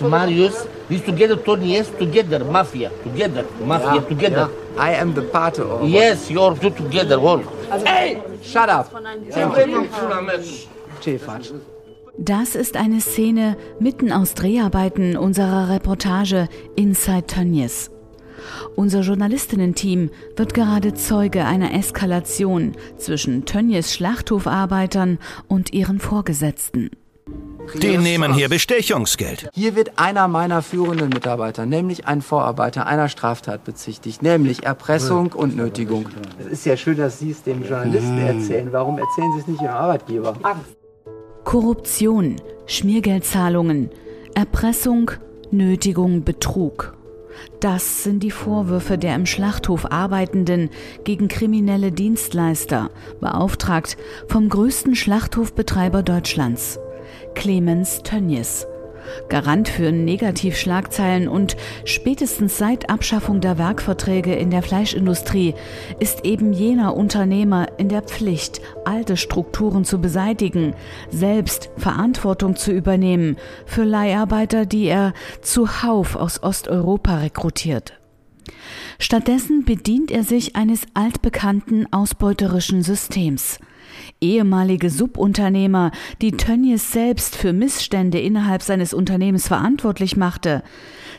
Marius, this together, Tony, yes, together, mafia, together, mafia, Yeah, together. yeah. I am the part of. Yes, you're two together, all. Hey, shut up. Das ist eine Szene mitten aus Dreharbeiten unserer Reportage Inside Tönnies. Unser Journalistinnen-Team wird gerade Zeuge einer Eskalation zwischen Tönnies Schlachthofarbeitern und ihren Vorgesetzten. Die nehmen hier Bestechungsgeld. Hier wird einer meiner führenden Mitarbeiter, nämlich ein Vorarbeiter einer Straftat bezichtigt, nämlich Erpressung und Nötigung. Es ist ja schön, dass Sie es dem Journalisten erzählen. Warum erzählen Sie es nicht Ihrem Arbeitgeber? Korruption, Schmiergeldzahlungen, Erpressung, Nötigung, Betrug. Das sind die Vorwürfe der im Schlachthof Arbeitenden gegen kriminelle Dienstleister, beauftragt vom größten Schlachthofbetreiber Deutschlands, Clemens Tönnies. Garant für Negativschlagzeilen und spätestens seit Abschaffung der Werkverträge in der Fleischindustrie ist eben jener Unternehmer in der Pflicht, alte Strukturen zu beseitigen, selbst Verantwortung zu übernehmen für Leiharbeiter, die er zuhauf aus Osteuropa rekrutiert. Stattdessen bedient er sich eines altbekannten ausbeuterischen Systems. Ehemalige Subunternehmer, die Tönnies selbst für Missstände innerhalb seines Unternehmens verantwortlich machte,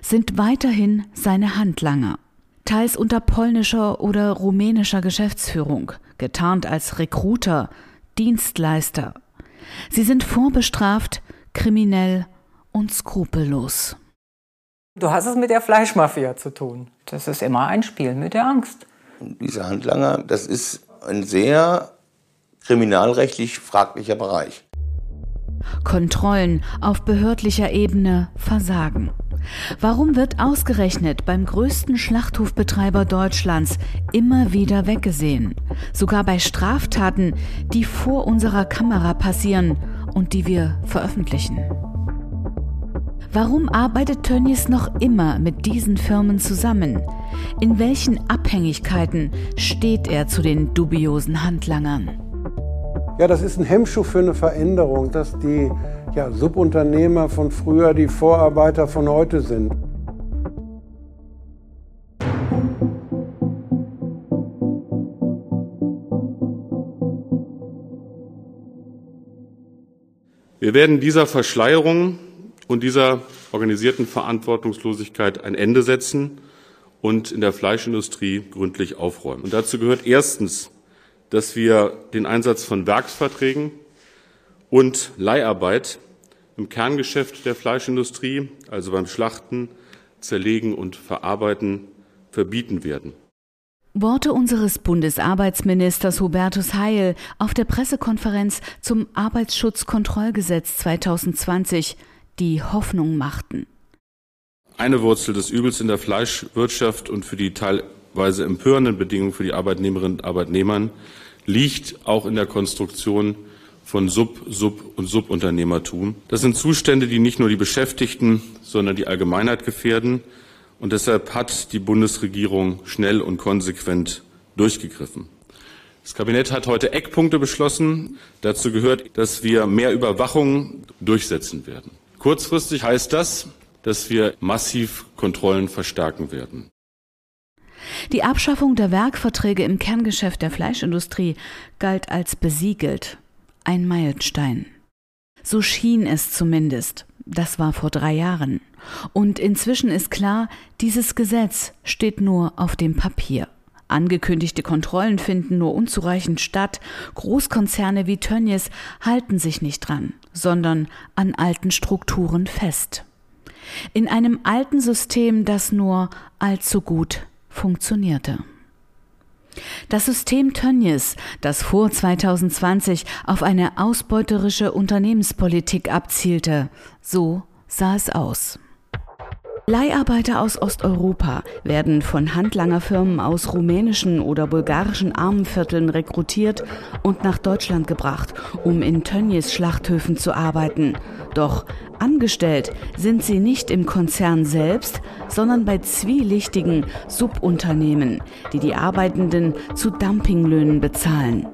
sind weiterhin seine Handlanger. Teils unter polnischer oder rumänischer Geschäftsführung, getarnt als Rekruter, Dienstleister. Sie sind vorbestraft, kriminell und skrupellos. Du hast es mit der Fleischmafia zu tun. Das ist immer ein Spiel mit der Angst. Diese Handlanger, das ist ein sehr kriminalrechtlich fraglicher Bereich. Kontrollen auf behördlicher Ebene versagen. Warum wird ausgerechnet beim größten Schlachthofbetreiber Deutschlands immer wieder weggesehen? Sogar bei Straftaten, die vor unserer Kamera passieren und die wir veröffentlichen. Warum arbeitet Tönnies noch immer mit diesen Firmen zusammen? In welchen Abhängigkeiten steht er zu den dubiosen Handlangern? Ja, das ist ein Hemmschuh für eine Veränderung, dass die ja, Subunternehmer von früher die Vorarbeiter von heute sind. Wir werden dieser Verschleierung und dieser organisierten Verantwortungslosigkeit ein Ende setzen und in der Fleischindustrie gründlich aufräumen. Und dazu gehört erstens, dass wir den Einsatz von Werksverträgen und Leiharbeit im Kerngeschäft der Fleischindustrie, also beim Schlachten, Zerlegen und Verarbeiten, verbieten werden. Worte unseres Bundesarbeitsministers Hubertus Heil auf der Pressekonferenz zum Arbeitsschutzkontrollgesetz 2020, die Hoffnung machten. Eine Wurzel des Übels in der Fleischwirtschaft und für die teilweise empörenden Bedingungen für die Arbeitnehmerinnen und Arbeitnehmern liegt auch in der Konstruktion von Sub-, Sub- und Subunternehmertum. Das sind Zustände, die nicht nur die Beschäftigten, sondern die Allgemeinheit gefährden. Und deshalb hat die Bundesregierung schnell und konsequent durchgegriffen. Das Kabinett hat heute Eckpunkte beschlossen. Dazu gehört, dass wir mehr Überwachung durchsetzen werden. Kurzfristig heißt das, dass wir massiv Kontrollen verstärken werden. Die Abschaffung der Werkverträge im Kerngeschäft der Fleischindustrie galt als besiegelt. Ein Meilenstein. So schien es zumindest. Das war vor drei Jahren. Und inzwischen ist klar, dieses Gesetz steht nur auf dem Papier. Angekündigte Kontrollen finden nur unzureichend statt. Großkonzerne wie Tönnies halten sich nicht dran, sondern an alten Strukturen fest. In einem alten System, das nur allzu gut funktionierte. Das System Tönnies, das vor 2020 auf eine ausbeuterische Unternehmenspolitik abzielte, so sah es aus. Leiharbeiter aus Osteuropa werden von Handlangerfirmen aus rumänischen oder bulgarischen Armenvierteln rekrutiert und nach Deutschland gebracht, um in Tönnies Schlachthöfen zu arbeiten. Doch angestellt sind sie nicht im Konzern selbst, sondern bei zwielichtigen Subunternehmen, die die Arbeitenden zu Dumpinglöhnen bezahlen.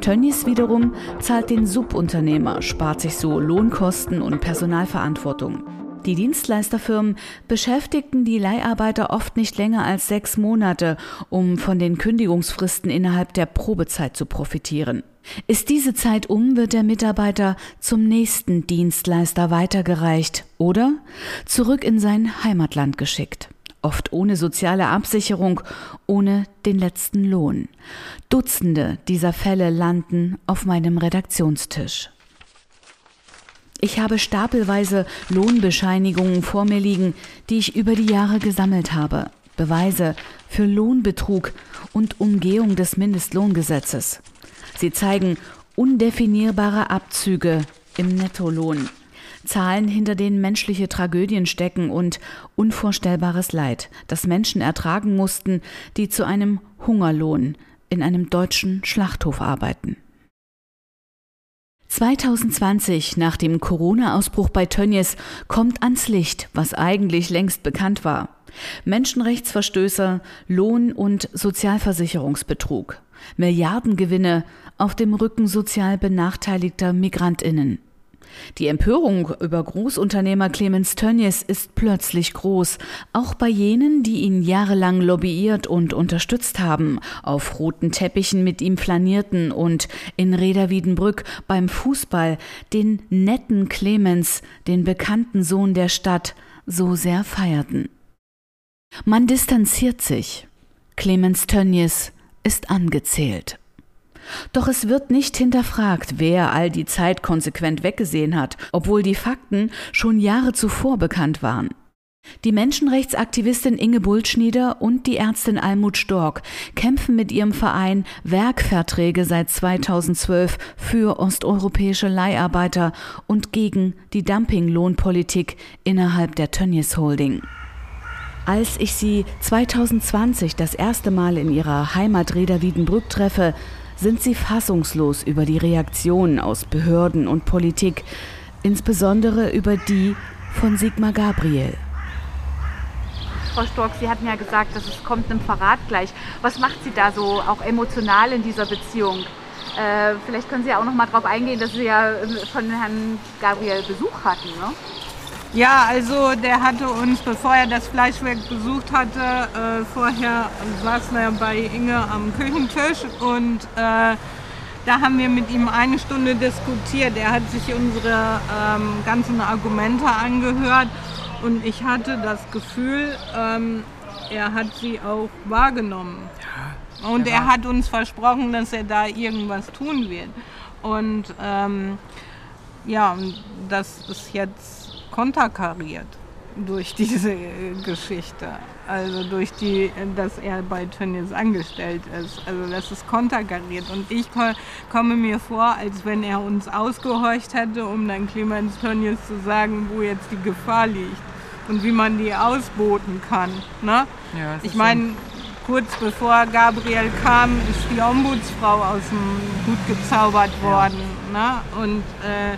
Tönnies wiederum zahlt den Subunternehmer, spart sich so Lohnkosten und Personalverantwortung. Die Dienstleisterfirmen beschäftigten die Leiharbeiter oft nicht länger als sechs Monate, um von den Kündigungsfristen innerhalb der Probezeit zu profitieren. Ist diese Zeit um, wird der Mitarbeiter zum nächsten Dienstleister weitergereicht oder zurück in sein Heimatland geschickt. Oft ohne soziale Absicherung, ohne den letzten Lohn. Dutzende dieser Fälle landen auf meinem Redaktionstisch. Ich habe stapelweise Lohnbescheinigungen vor mir liegen, die ich über die Jahre gesammelt habe. Beweise für Lohnbetrug und Umgehung des Mindestlohngesetzes. Sie zeigen undefinierbare Abzüge im Nettolohn. Zahlen, hinter denen menschliche Tragödien stecken und unvorstellbares Leid, das Menschen ertragen mussten, die zu einem Hungerlohn in einem deutschen Schlachthof arbeiten. 2020, nach dem Corona-Ausbruch bei Tönnies, kommt ans Licht, was eigentlich längst bekannt war. Menschenrechtsverstöße, Lohn- und Sozialversicherungsbetrug, Milliardengewinne auf dem Rücken sozial benachteiligter Migrantinnen. Die Empörung über Großunternehmer Clemens Tönnies ist plötzlich groß, auch bei jenen, die ihn jahrelang lobbyiert und unterstützt haben, auf roten Teppichen mit ihm flanierten und in Reda-Wiedenbrück beim Fußball den netten Clemens, den bekannten Sohn der Stadt, so sehr feierten. Man distanziert sich. Clemens Tönnies ist angezählt. Doch es wird nicht hinterfragt, wer all die Zeit konsequent weggesehen hat, obwohl die Fakten schon Jahre zuvor bekannt waren. Die Menschenrechtsaktivistin Inge Bultschnieder und die Ärztin Almut Stork kämpfen mit ihrem Verein Werkverträge seit 2012 für osteuropäische Leiharbeiter und gegen die Dumpinglohnpolitik innerhalb der Tönnies Holding. Als ich sie 2020 das erste Mal in ihrer Heimat Reda Wiedenbrück treffe, sind sie fassungslos über die Reaktionen aus Behörden und Politik, insbesondere über die von Sigmar Gabriel. Frau Stork, Sie hatten ja gesagt, dass es kommt einem Verrat gleich. Was macht Sie da so auch emotional in dieser Beziehung? Äh, vielleicht können Sie auch noch mal darauf eingehen, dass Sie ja von Herrn Gabriel Besuch hatten. Ne? Ja, also der hatte uns, bevor er das Fleischwerk besucht hatte, äh, vorher saßen wir bei Inge am Küchentisch und äh, da haben wir mit ihm eine Stunde diskutiert. Er hat sich unsere ähm, ganzen Argumente angehört und ich hatte das Gefühl, ähm, er hat sie auch wahrgenommen. Ja, und er hat uns versprochen, dass er da irgendwas tun wird. Und ähm, ja, das ist jetzt konterkariert durch diese Geschichte. Also durch die, dass er bei Tönnies angestellt ist. Also das ist konterkariert. Und ich komme mir vor, als wenn er uns ausgehorcht hätte, um dann Clemens Tönnies zu sagen, wo jetzt die Gefahr liegt und wie man die ausboten kann. Ne? Ja, ich meine, kurz bevor Gabriel kam, ist die Ombudsfrau aus dem Hut gezaubert worden. Ja. Ne? Und äh,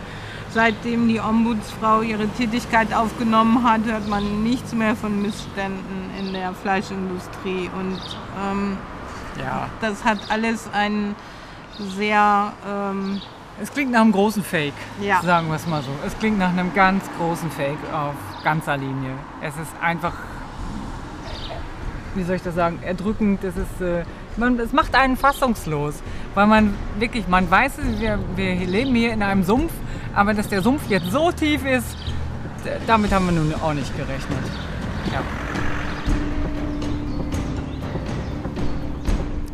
seitdem die Ombudsfrau ihre Tätigkeit aufgenommen hat, hört man nichts mehr von Missständen in der Fleischindustrie. Und ähm, ja. das hat alles ein sehr... Ähm, es klingt nach einem großen Fake, ja. sagen wir es mal so. Es klingt nach einem ganz großen Fake auf ganzer Linie. Es ist einfach, wie soll ich das sagen, erdrückend. Es ist... Äh, man, es macht einen fassungslos, weil man wirklich, man weiß, wir, wir leben hier in einem Sumpf, aber dass der Sumpf jetzt so tief ist, damit haben wir nun auch nicht gerechnet. Ja.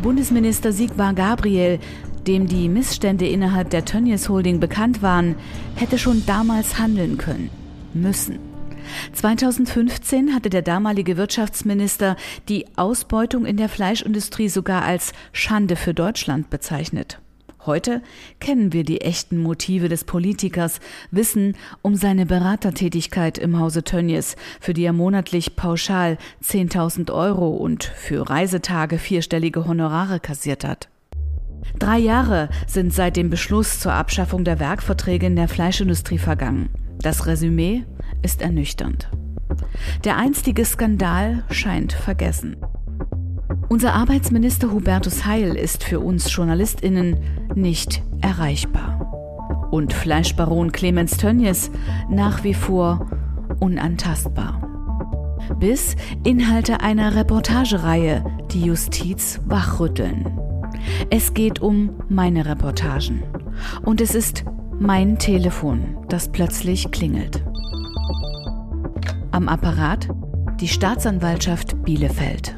Bundesminister Sigmar Gabriel, dem die Missstände innerhalb der Tönnies Holding bekannt waren, hätte schon damals handeln können, müssen. 2015 hatte der damalige Wirtschaftsminister die Ausbeutung in der Fleischindustrie sogar als Schande für Deutschland bezeichnet. Heute kennen wir die echten Motive des Politikers, wissen um seine Beratertätigkeit im Hause Tönnies, für die er monatlich pauschal 10.000 Euro und für Reisetage vierstellige Honorare kassiert hat. Drei Jahre sind seit dem Beschluss zur Abschaffung der Werkverträge in der Fleischindustrie vergangen. Das Resümee ist ernüchternd. Der einstige Skandal scheint vergessen. Unser Arbeitsminister Hubertus Heil ist für uns Journalistinnen nicht erreichbar. Und Fleischbaron Clemens Tönnies nach wie vor unantastbar. Bis Inhalte einer Reportagereihe die Justiz wachrütteln. Es geht um meine Reportagen. Und es ist mein Telefon, das plötzlich klingelt. Am Apparat die Staatsanwaltschaft Bielefeld.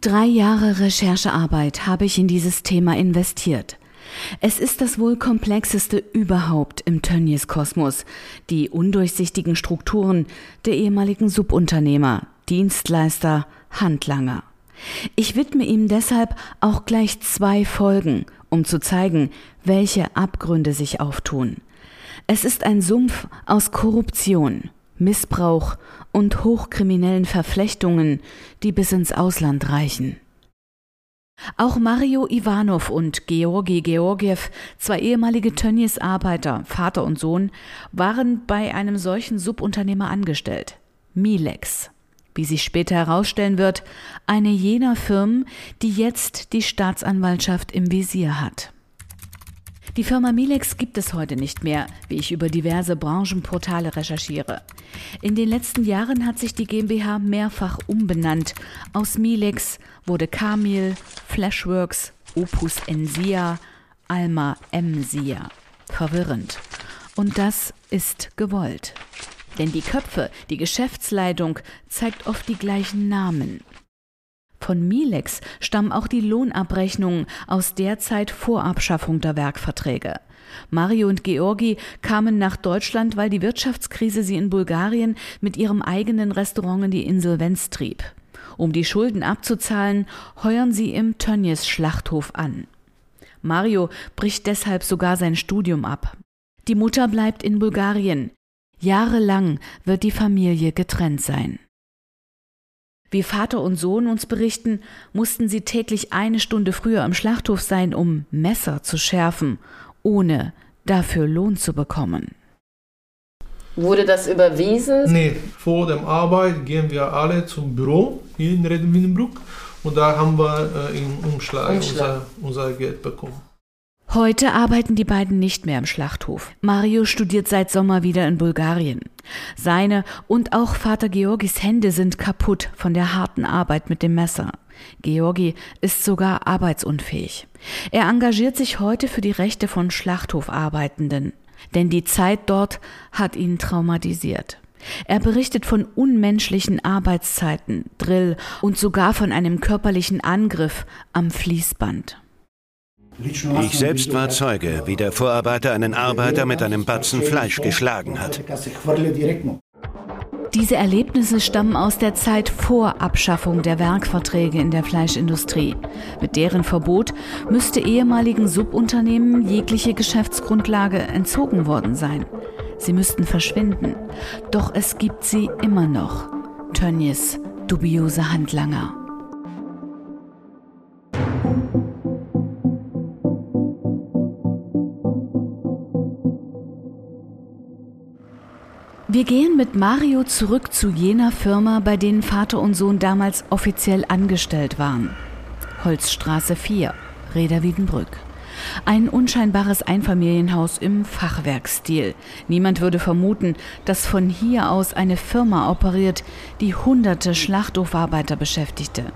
Drei Jahre Recherchearbeit habe ich in dieses Thema investiert. Es ist das wohl komplexeste überhaupt im Tönnies-Kosmos. Die undurchsichtigen Strukturen der ehemaligen Subunternehmer, Dienstleister, Handlanger. Ich widme ihm deshalb auch gleich zwei Folgen, um zu zeigen, welche Abgründe sich auftun. Es ist ein Sumpf aus Korruption, Missbrauch und hochkriminellen Verflechtungen, die bis ins Ausland reichen. Auch Mario Ivanov und Georgi Georgiev, zwei ehemalige Tönnies-Arbeiter, Vater und Sohn, waren bei einem solchen Subunternehmer angestellt, Milex. Wie sich später herausstellen wird, eine jener Firmen, die jetzt die Staatsanwaltschaft im Visier hat. Die Firma Milex gibt es heute nicht mehr, wie ich über diverse Branchenportale recherchiere. In den letzten Jahren hat sich die GmbH mehrfach umbenannt. Aus Milex wurde Camil, Flashworks, Opus Ensia, Alma Emsia. Verwirrend. Und das ist gewollt. Denn die Köpfe, die Geschäftsleitung zeigt oft die gleichen Namen. Von Milex stammen auch die Lohnabrechnungen aus der Zeit vor Abschaffung der Werkverträge. Mario und Georgi kamen nach Deutschland, weil die Wirtschaftskrise sie in Bulgarien mit ihrem eigenen Restaurant in die Insolvenz trieb. Um die Schulden abzuzahlen, heuern sie im Tönnies Schlachthof an. Mario bricht deshalb sogar sein Studium ab. Die Mutter bleibt in Bulgarien. Jahrelang wird die Familie getrennt sein. Wie Vater und Sohn uns berichten, mussten sie täglich eine Stunde früher im Schlachthof sein, um Messer zu schärfen, ohne dafür Lohn zu bekommen. Wurde das überwiesen? Nee, vor der Arbeit gehen wir alle zum Büro hier in Redenwienenbruck und da haben wir äh, im Umschlag, Umschlag. Unser, unser Geld bekommen. Heute arbeiten die beiden nicht mehr im Schlachthof. Mario studiert seit Sommer wieder in Bulgarien. Seine und auch Vater Georgis Hände sind kaputt von der harten Arbeit mit dem Messer. Georgi ist sogar arbeitsunfähig. Er engagiert sich heute für die Rechte von Schlachthofarbeitenden. Denn die Zeit dort hat ihn traumatisiert. Er berichtet von unmenschlichen Arbeitszeiten, Drill und sogar von einem körperlichen Angriff am Fließband. Ich selbst war Zeuge, wie der Vorarbeiter einen Arbeiter mit einem Batzen Fleisch geschlagen hat. Diese Erlebnisse stammen aus der Zeit vor Abschaffung der Werkverträge in der Fleischindustrie. Mit deren Verbot müsste ehemaligen Subunternehmen jegliche Geschäftsgrundlage entzogen worden sein. Sie müssten verschwinden. Doch es gibt sie immer noch. Tönnies dubiose Handlanger. Wir gehen mit Mario zurück zu jener Firma, bei denen Vater und Sohn damals offiziell angestellt waren. Holzstraße 4, Reda Wiedenbrück. Ein unscheinbares Einfamilienhaus im Fachwerkstil. Niemand würde vermuten, dass von hier aus eine Firma operiert, die hunderte Schlachthofarbeiter beschäftigte.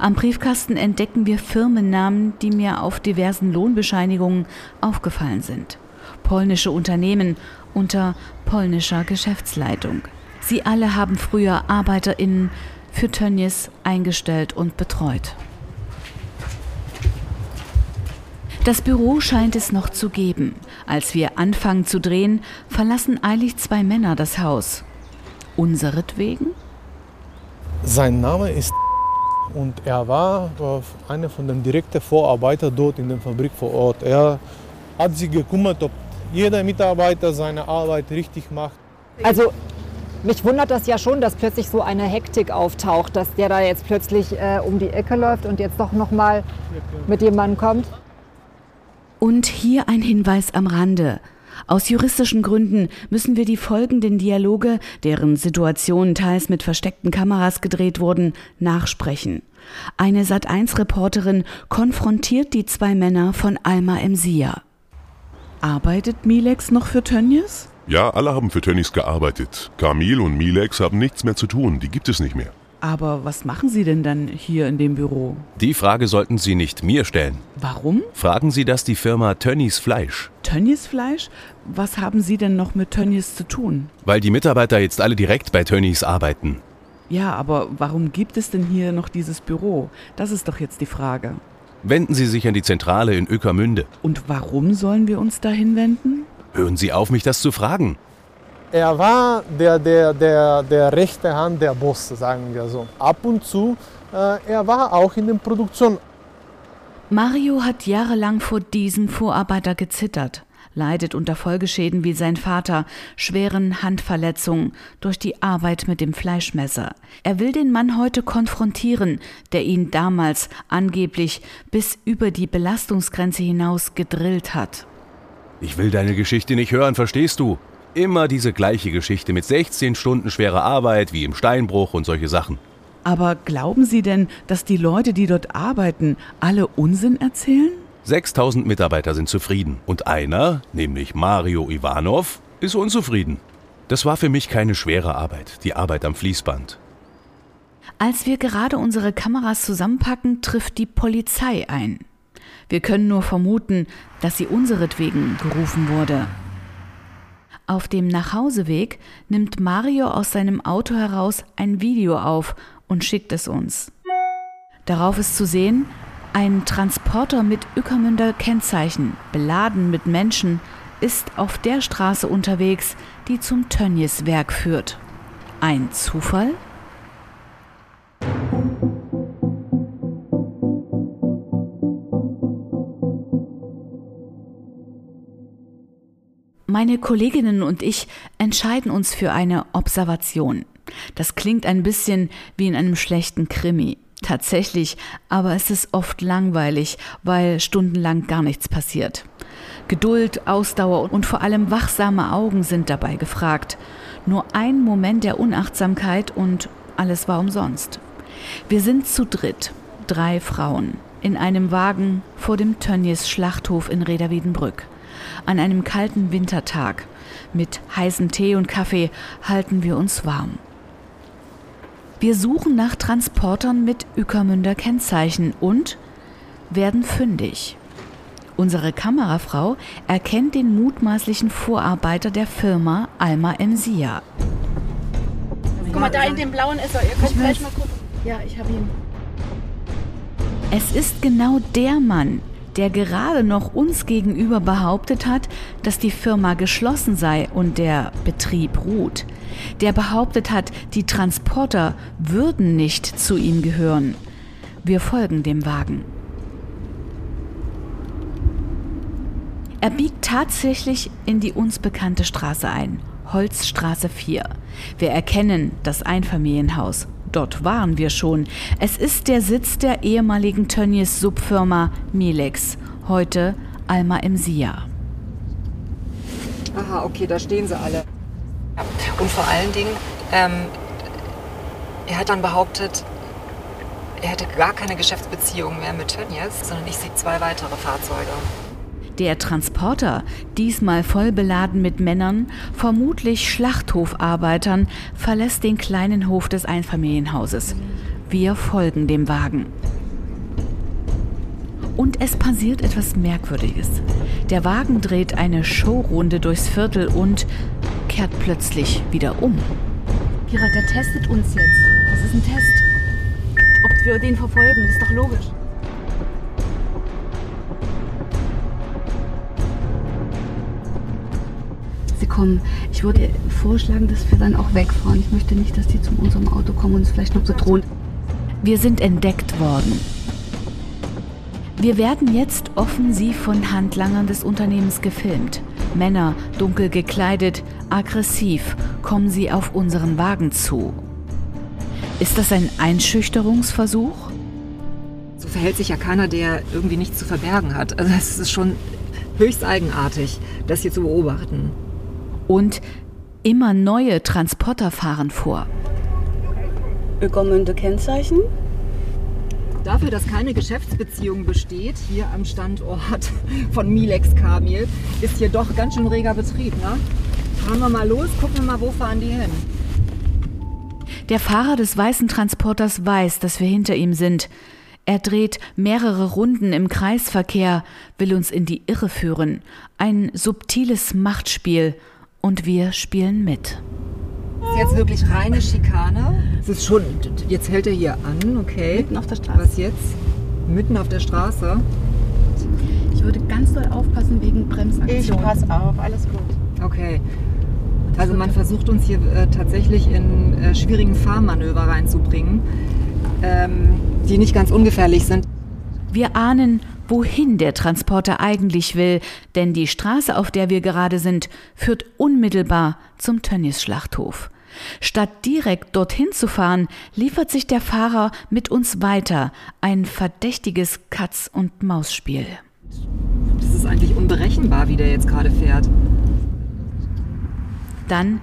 Am Briefkasten entdecken wir Firmennamen, die mir auf diversen Lohnbescheinigungen aufgefallen sind. Polnische Unternehmen unter polnischer Geschäftsleitung. Sie alle haben früher ArbeiterInnen für Tönnies eingestellt und betreut. Das Büro scheint es noch zu geben. Als wir anfangen zu drehen, verlassen eilig zwei Männer das Haus. Unseretwegen? Sein Name ist und er war einer von den direkten Vorarbeitern dort in der Fabrik vor Ort. Er hat sich gekümmert, ob jeder Mitarbeiter seine Arbeit richtig macht. Also mich wundert das ja schon, dass plötzlich so eine Hektik auftaucht, dass der da jetzt plötzlich äh, um die Ecke läuft und jetzt doch noch mal mit jemandem kommt. Und hier ein Hinweis am Rande. Aus juristischen Gründen müssen wir die folgenden Dialoge, deren Situationen teils mit versteckten Kameras gedreht wurden, nachsprechen. Eine Sat1-Reporterin konfrontiert die zwei Männer von Alma im Sia. Arbeitet Milex noch für Tönnies? Ja, alle haben für Tönnies gearbeitet. Kamil und Milex haben nichts mehr zu tun, die gibt es nicht mehr. Aber was machen Sie denn dann hier in dem Büro? Die Frage sollten Sie nicht mir stellen. Warum? Fragen Sie das die Firma Tönnies Fleisch. Tönnies Fleisch? Was haben Sie denn noch mit Tönnies zu tun? Weil die Mitarbeiter jetzt alle direkt bei Tönnies arbeiten. Ja, aber warum gibt es denn hier noch dieses Büro? Das ist doch jetzt die Frage. Wenden Sie sich an die Zentrale in Öckermünde. Und warum sollen wir uns dahin wenden? Hören Sie auf, mich das zu fragen. Er war der, der, der, der rechte Hand der Boss, sagen wir so. Ab und zu, äh, er war auch in der Produktion. Mario hat jahrelang vor diesem Vorarbeiter gezittert, leidet unter Folgeschäden wie sein Vater, schweren Handverletzungen durch die Arbeit mit dem Fleischmesser. Er will den Mann heute konfrontieren, der ihn damals angeblich bis über die Belastungsgrenze hinaus gedrillt hat. Ich will deine Geschichte nicht hören, verstehst du? Immer diese gleiche Geschichte mit 16 Stunden schwerer Arbeit wie im Steinbruch und solche Sachen. Aber glauben Sie denn, dass die Leute, die dort arbeiten, alle Unsinn erzählen? 6000 Mitarbeiter sind zufrieden und einer, nämlich Mario Ivanov, ist unzufrieden. Das war für mich keine schwere Arbeit, die Arbeit am Fließband. Als wir gerade unsere Kameras zusammenpacken, trifft die Polizei ein. Wir können nur vermuten, dass sie unseretwegen gerufen wurde. Auf dem Nachhauseweg nimmt Mario aus seinem Auto heraus ein Video auf und schickt es uns. Darauf ist zu sehen, ein Transporter mit Ückermünder Kennzeichen, beladen mit Menschen, ist auf der Straße unterwegs, die zum Tönnies Werk führt. Ein Zufall? Meine Kolleginnen und ich entscheiden uns für eine Observation. Das klingt ein bisschen wie in einem schlechten Krimi. Tatsächlich, aber es ist oft langweilig, weil stundenlang gar nichts passiert. Geduld, Ausdauer und vor allem wachsame Augen sind dabei gefragt. Nur ein Moment der Unachtsamkeit und alles war umsonst. Wir sind zu dritt, drei Frauen, in einem Wagen vor dem Tönnies Schlachthof in Reda-Wiedenbrück. An einem kalten Wintertag mit heißem Tee und Kaffee halten wir uns warm. Wir suchen nach Transportern mit Ückermünder Kennzeichen und werden fündig. Unsere Kamerafrau erkennt den mutmaßlichen Vorarbeiter der Firma Alma Emsia. Guck mal, da in dem blauen ist er. Ihr könnt gleich mal gucken. Ja, ich habe ihn. Es ist genau der Mann, der gerade noch uns gegenüber behauptet hat, dass die Firma geschlossen sei und der Betrieb ruht. Der behauptet hat, die Transporter würden nicht zu ihm gehören. Wir folgen dem Wagen. Er biegt tatsächlich in die uns bekannte Straße ein, Holzstraße 4. Wir erkennen das Einfamilienhaus. Dort waren wir schon. Es ist der Sitz der ehemaligen Tönnies Subfirma Milex, heute Alma im Sia. Aha, okay, da stehen sie alle. Und vor allen Dingen, ähm, er hat dann behauptet, er hätte gar keine Geschäftsbeziehung mehr mit Tönnies, sondern ich sehe zwei weitere Fahrzeuge. Der Transporter, diesmal voll beladen mit Männern, vermutlich Schlachthofarbeitern, verlässt den kleinen Hof des Einfamilienhauses. Wir folgen dem Wagen. Und es passiert etwas Merkwürdiges. Der Wagen dreht eine Showrunde durchs Viertel und kehrt plötzlich wieder um. Kira, der testet uns jetzt. Das ist ein Test. Ob wir den verfolgen, das ist doch logisch. Kommen. Ich würde vorschlagen, dass wir dann auch wegfahren. Ich möchte nicht, dass die zu unserem Auto kommen und uns vielleicht noch bedrohen. Wir sind entdeckt worden. Wir werden jetzt offensiv von Handlangern des Unternehmens gefilmt. Männer, dunkel gekleidet, aggressiv, kommen sie auf unseren Wagen zu. Ist das ein Einschüchterungsversuch? So verhält sich ja keiner, der irgendwie nichts zu verbergen hat. Also es ist schon höchst eigenartig, das hier zu beobachten. Und immer neue Transporter fahren vor. Ökomünde Kennzeichen? Dafür, dass keine Geschäftsbeziehung besteht, hier am Standort von Milex Kamil, ist hier doch ganz schön reger Betrieb. Ne? Fahren wir mal los, gucken wir mal, wo fahren die hin. Der Fahrer des weißen Transporters weiß, dass wir hinter ihm sind. Er dreht mehrere Runden im Kreisverkehr, will uns in die Irre führen. Ein subtiles Machtspiel. Und wir spielen mit. Das ist jetzt wirklich reine Schikane. Es ist schon, jetzt hält er hier an, okay. Mitten auf der Straße. Was jetzt? Mitten auf der Straße. Ich würde ganz doll aufpassen wegen Bremsaktion. Ich pass auf, alles gut. Okay. Also man versucht uns hier äh, tatsächlich in äh, schwierigen Fahrmanöver reinzubringen, ähm, die nicht ganz ungefährlich sind. Wir ahnen, wohin der Transporter eigentlich will, denn die Straße, auf der wir gerade sind, führt unmittelbar zum Tönnies-Schlachthof. Statt direkt dorthin zu fahren, liefert sich der Fahrer mit uns weiter ein verdächtiges Katz-und-Maus-Spiel. Das ist eigentlich unberechenbar, wie der jetzt gerade fährt. Dann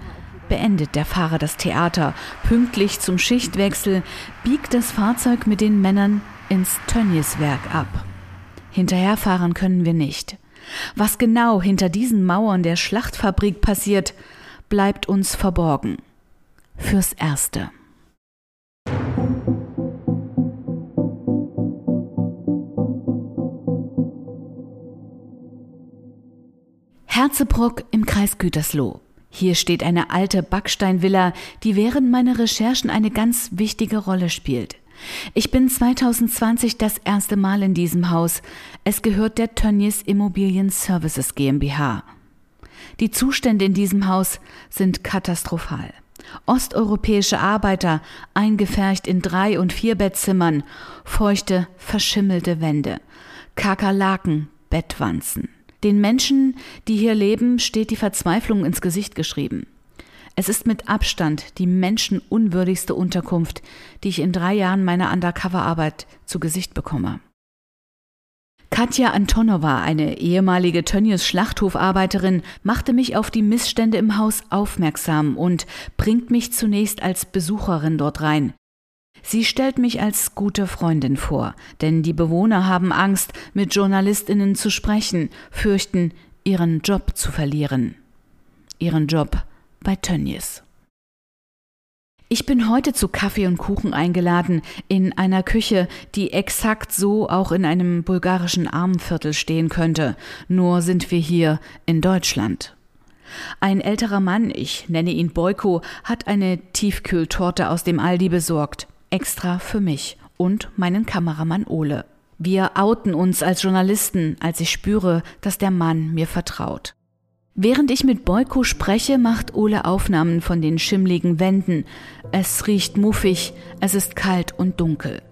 beendet der Fahrer das Theater. Pünktlich zum Schichtwechsel biegt das Fahrzeug mit den Männern ins Tönnieswerk ab. Hinterherfahren können wir nicht. Was genau hinter diesen Mauern der Schlachtfabrik passiert, bleibt uns verborgen. Fürs Erste. Herzebrock im Kreis Gütersloh. Hier steht eine alte Backsteinvilla, die während meiner Recherchen eine ganz wichtige Rolle spielt. Ich bin 2020 das erste Mal in diesem Haus. Es gehört der Tönnies Immobilien Services GmbH. Die Zustände in diesem Haus sind katastrophal. Osteuropäische Arbeiter, eingefärcht in drei- und vierbettzimmern, feuchte, verschimmelte Wände, Kakerlaken, Bettwanzen. Den Menschen, die hier leben, steht die Verzweiflung ins Gesicht geschrieben. Es ist mit Abstand die menschenunwürdigste Unterkunft, die ich in drei Jahren meiner Undercover-Arbeit zu Gesicht bekomme. Katja Antonova, eine ehemalige Tönnies Schlachthofarbeiterin, machte mich auf die Missstände im Haus aufmerksam und bringt mich zunächst als Besucherin dort rein. Sie stellt mich als gute Freundin vor, denn die Bewohner haben Angst, mit Journalistinnen zu sprechen, fürchten, ihren Job zu verlieren. Ihren Job bei Tönnies. Ich bin heute zu Kaffee und Kuchen eingeladen in einer Küche, die exakt so auch in einem bulgarischen Armenviertel stehen könnte, nur sind wir hier in Deutschland. Ein älterer Mann, ich nenne ihn Boyko, hat eine Tiefkühltorte aus dem Aldi besorgt, extra für mich und meinen Kameramann Ole. Wir outen uns als Journalisten, als ich spüre, dass der Mann mir vertraut. Während ich mit Boyko spreche, macht Ole Aufnahmen von den schimmligen Wänden. Es riecht muffig, es ist kalt und dunkel.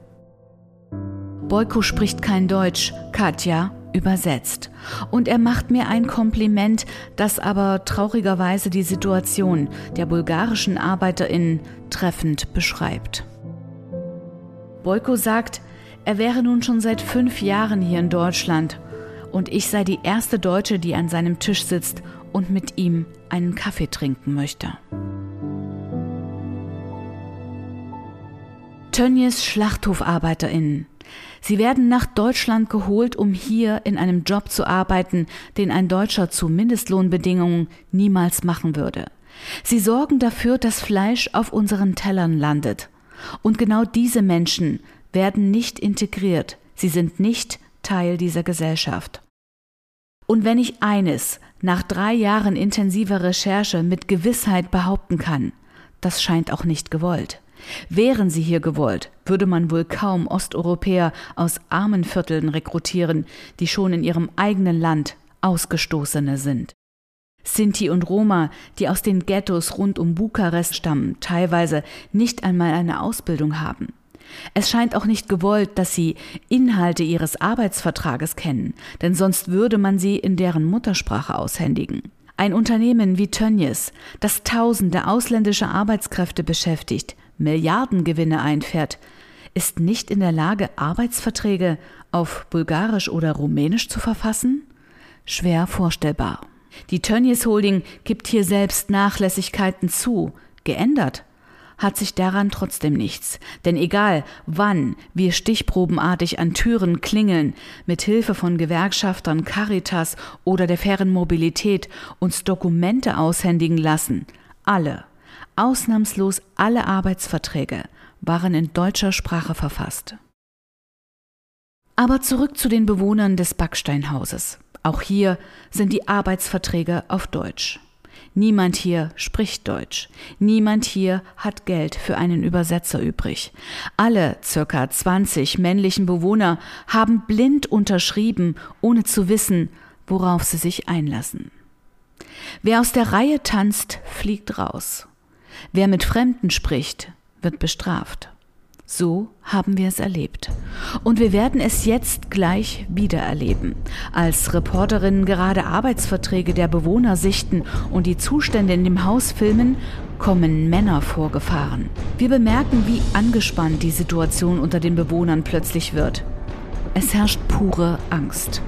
Boyko spricht kein Deutsch, Katja übersetzt. Und er macht mir ein Kompliment, das aber traurigerweise die Situation der bulgarischen ArbeiterInnen treffend beschreibt. Boyko sagt, er wäre nun schon seit fünf Jahren hier in Deutschland und ich sei die erste Deutsche, die an seinem Tisch sitzt und mit ihm einen Kaffee trinken möchte. Tönnies SchlachthofarbeiterInnen. Sie werden nach Deutschland geholt, um hier in einem Job zu arbeiten, den ein Deutscher zu Mindestlohnbedingungen niemals machen würde. Sie sorgen dafür, dass Fleisch auf unseren Tellern landet. Und genau diese Menschen werden nicht integriert. Sie sind nicht Teil dieser Gesellschaft. Und wenn ich eines nach drei Jahren intensiver Recherche mit Gewissheit behaupten kann, das scheint auch nicht gewollt. Wären sie hier gewollt, würde man wohl kaum Osteuropäer aus armen Vierteln rekrutieren, die schon in ihrem eigenen Land Ausgestoßene sind. Sinti und Roma, die aus den Ghettos rund um Bukarest stammen, teilweise nicht einmal eine Ausbildung haben. Es scheint auch nicht gewollt, dass sie Inhalte ihres Arbeitsvertrages kennen, denn sonst würde man sie in deren Muttersprache aushändigen. Ein Unternehmen wie Tönnies, das tausende ausländische Arbeitskräfte beschäftigt, Milliardengewinne einfährt, ist nicht in der Lage, Arbeitsverträge auf Bulgarisch oder Rumänisch zu verfassen? Schwer vorstellbar. Die Tönnies Holding gibt hier selbst Nachlässigkeiten zu. Geändert hat sich daran trotzdem nichts. Denn egal, wann wir stichprobenartig an Türen klingeln, mit Hilfe von Gewerkschaftern, Caritas oder der fairen Mobilität uns Dokumente aushändigen lassen, alle, ausnahmslos alle Arbeitsverträge waren in deutscher Sprache verfasst. Aber zurück zu den Bewohnern des Backsteinhauses. Auch hier sind die Arbeitsverträge auf Deutsch. Niemand hier spricht Deutsch. Niemand hier hat Geld für einen Übersetzer übrig. Alle circa 20 männlichen Bewohner haben blind unterschrieben, ohne zu wissen, worauf sie sich einlassen. Wer aus der Reihe tanzt, fliegt raus. Wer mit Fremden spricht, wird bestraft. So haben wir es erlebt. Und wir werden es jetzt gleich wieder erleben. Als Reporterinnen gerade Arbeitsverträge der Bewohner sichten und die Zustände in dem Haus filmen, kommen Männer vorgefahren. Wir bemerken, wie angespannt die Situation unter den Bewohnern plötzlich wird. Es herrscht pure Angst.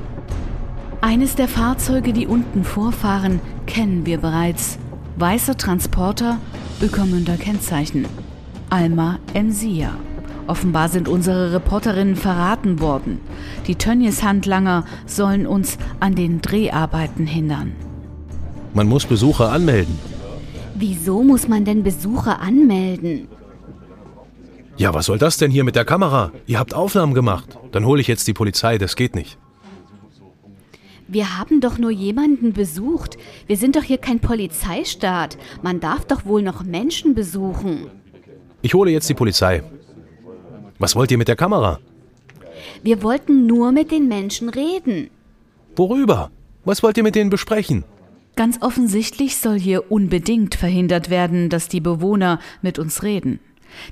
Eines der Fahrzeuge, die unten vorfahren, kennen wir bereits. Weißer Transporter, Ökermünder Kennzeichen. Alma Ensia. Offenbar sind unsere Reporterinnen verraten worden. Die Tönnies-Handlanger sollen uns an den Dreharbeiten hindern. Man muss Besucher anmelden. Wieso muss man denn Besucher anmelden? Ja, was soll das denn hier mit der Kamera? Ihr habt Aufnahmen gemacht. Dann hole ich jetzt die Polizei, das geht nicht. Wir haben doch nur jemanden besucht. Wir sind doch hier kein Polizeistaat. Man darf doch wohl noch Menschen besuchen. Ich hole jetzt die Polizei. Was wollt ihr mit der Kamera? Wir wollten nur mit den Menschen reden. Worüber? Was wollt ihr mit denen besprechen? Ganz offensichtlich soll hier unbedingt verhindert werden, dass die Bewohner mit uns reden.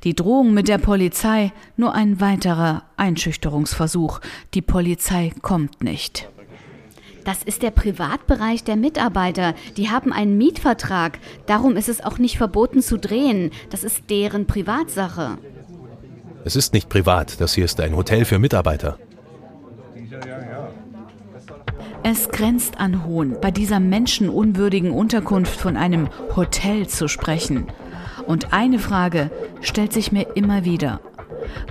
Die Drohung mit der Polizei nur ein weiterer Einschüchterungsversuch. Die Polizei kommt nicht. Das ist der Privatbereich der Mitarbeiter. Die haben einen Mietvertrag. Darum ist es auch nicht verboten zu drehen. Das ist deren Privatsache. Es ist nicht privat, das hier ist ein Hotel für Mitarbeiter. Es grenzt an Hohn, bei dieser menschenunwürdigen Unterkunft von einem Hotel zu sprechen. Und eine Frage stellt sich mir immer wieder.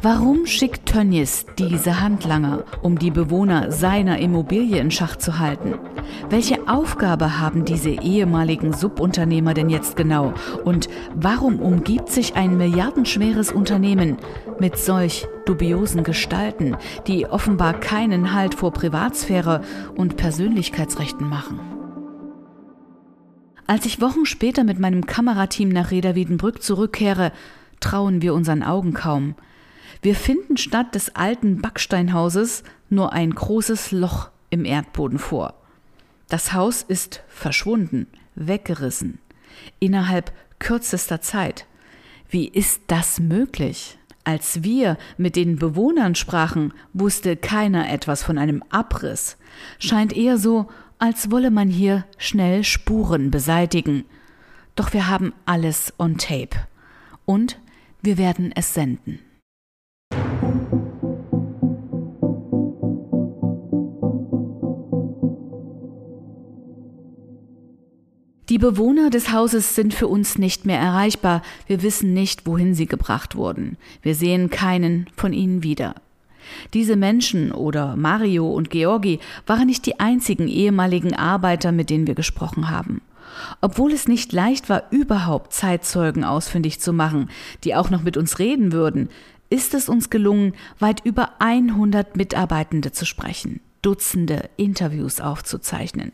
Warum schickt Tönnies diese Handlanger, um die Bewohner seiner Immobilie in Schach zu halten? Welche Aufgabe haben diese ehemaligen Subunternehmer denn jetzt genau? Und warum umgibt sich ein milliardenschweres Unternehmen mit solch dubiosen Gestalten, die offenbar keinen Halt vor Privatsphäre und Persönlichkeitsrechten machen? Als ich Wochen später mit meinem Kamerateam nach Reda Wiedenbrück zurückkehre, trauen wir unseren Augen kaum. Wir finden statt des alten Backsteinhauses nur ein großes Loch im Erdboden vor. Das Haus ist verschwunden, weggerissen, innerhalb kürzester Zeit. Wie ist das möglich? Als wir mit den Bewohnern sprachen, wusste keiner etwas von einem Abriss. Scheint eher so, als wolle man hier schnell Spuren beseitigen. Doch wir haben alles on tape. Und wir werden es senden. Die Bewohner des Hauses sind für uns nicht mehr erreichbar. Wir wissen nicht, wohin sie gebracht wurden. Wir sehen keinen von ihnen wieder. Diese Menschen oder Mario und Georgi waren nicht die einzigen ehemaligen Arbeiter, mit denen wir gesprochen haben. Obwohl es nicht leicht war, überhaupt Zeitzeugen ausfindig zu machen, die auch noch mit uns reden würden, ist es uns gelungen, weit über 100 Mitarbeitende zu sprechen, Dutzende Interviews aufzuzeichnen.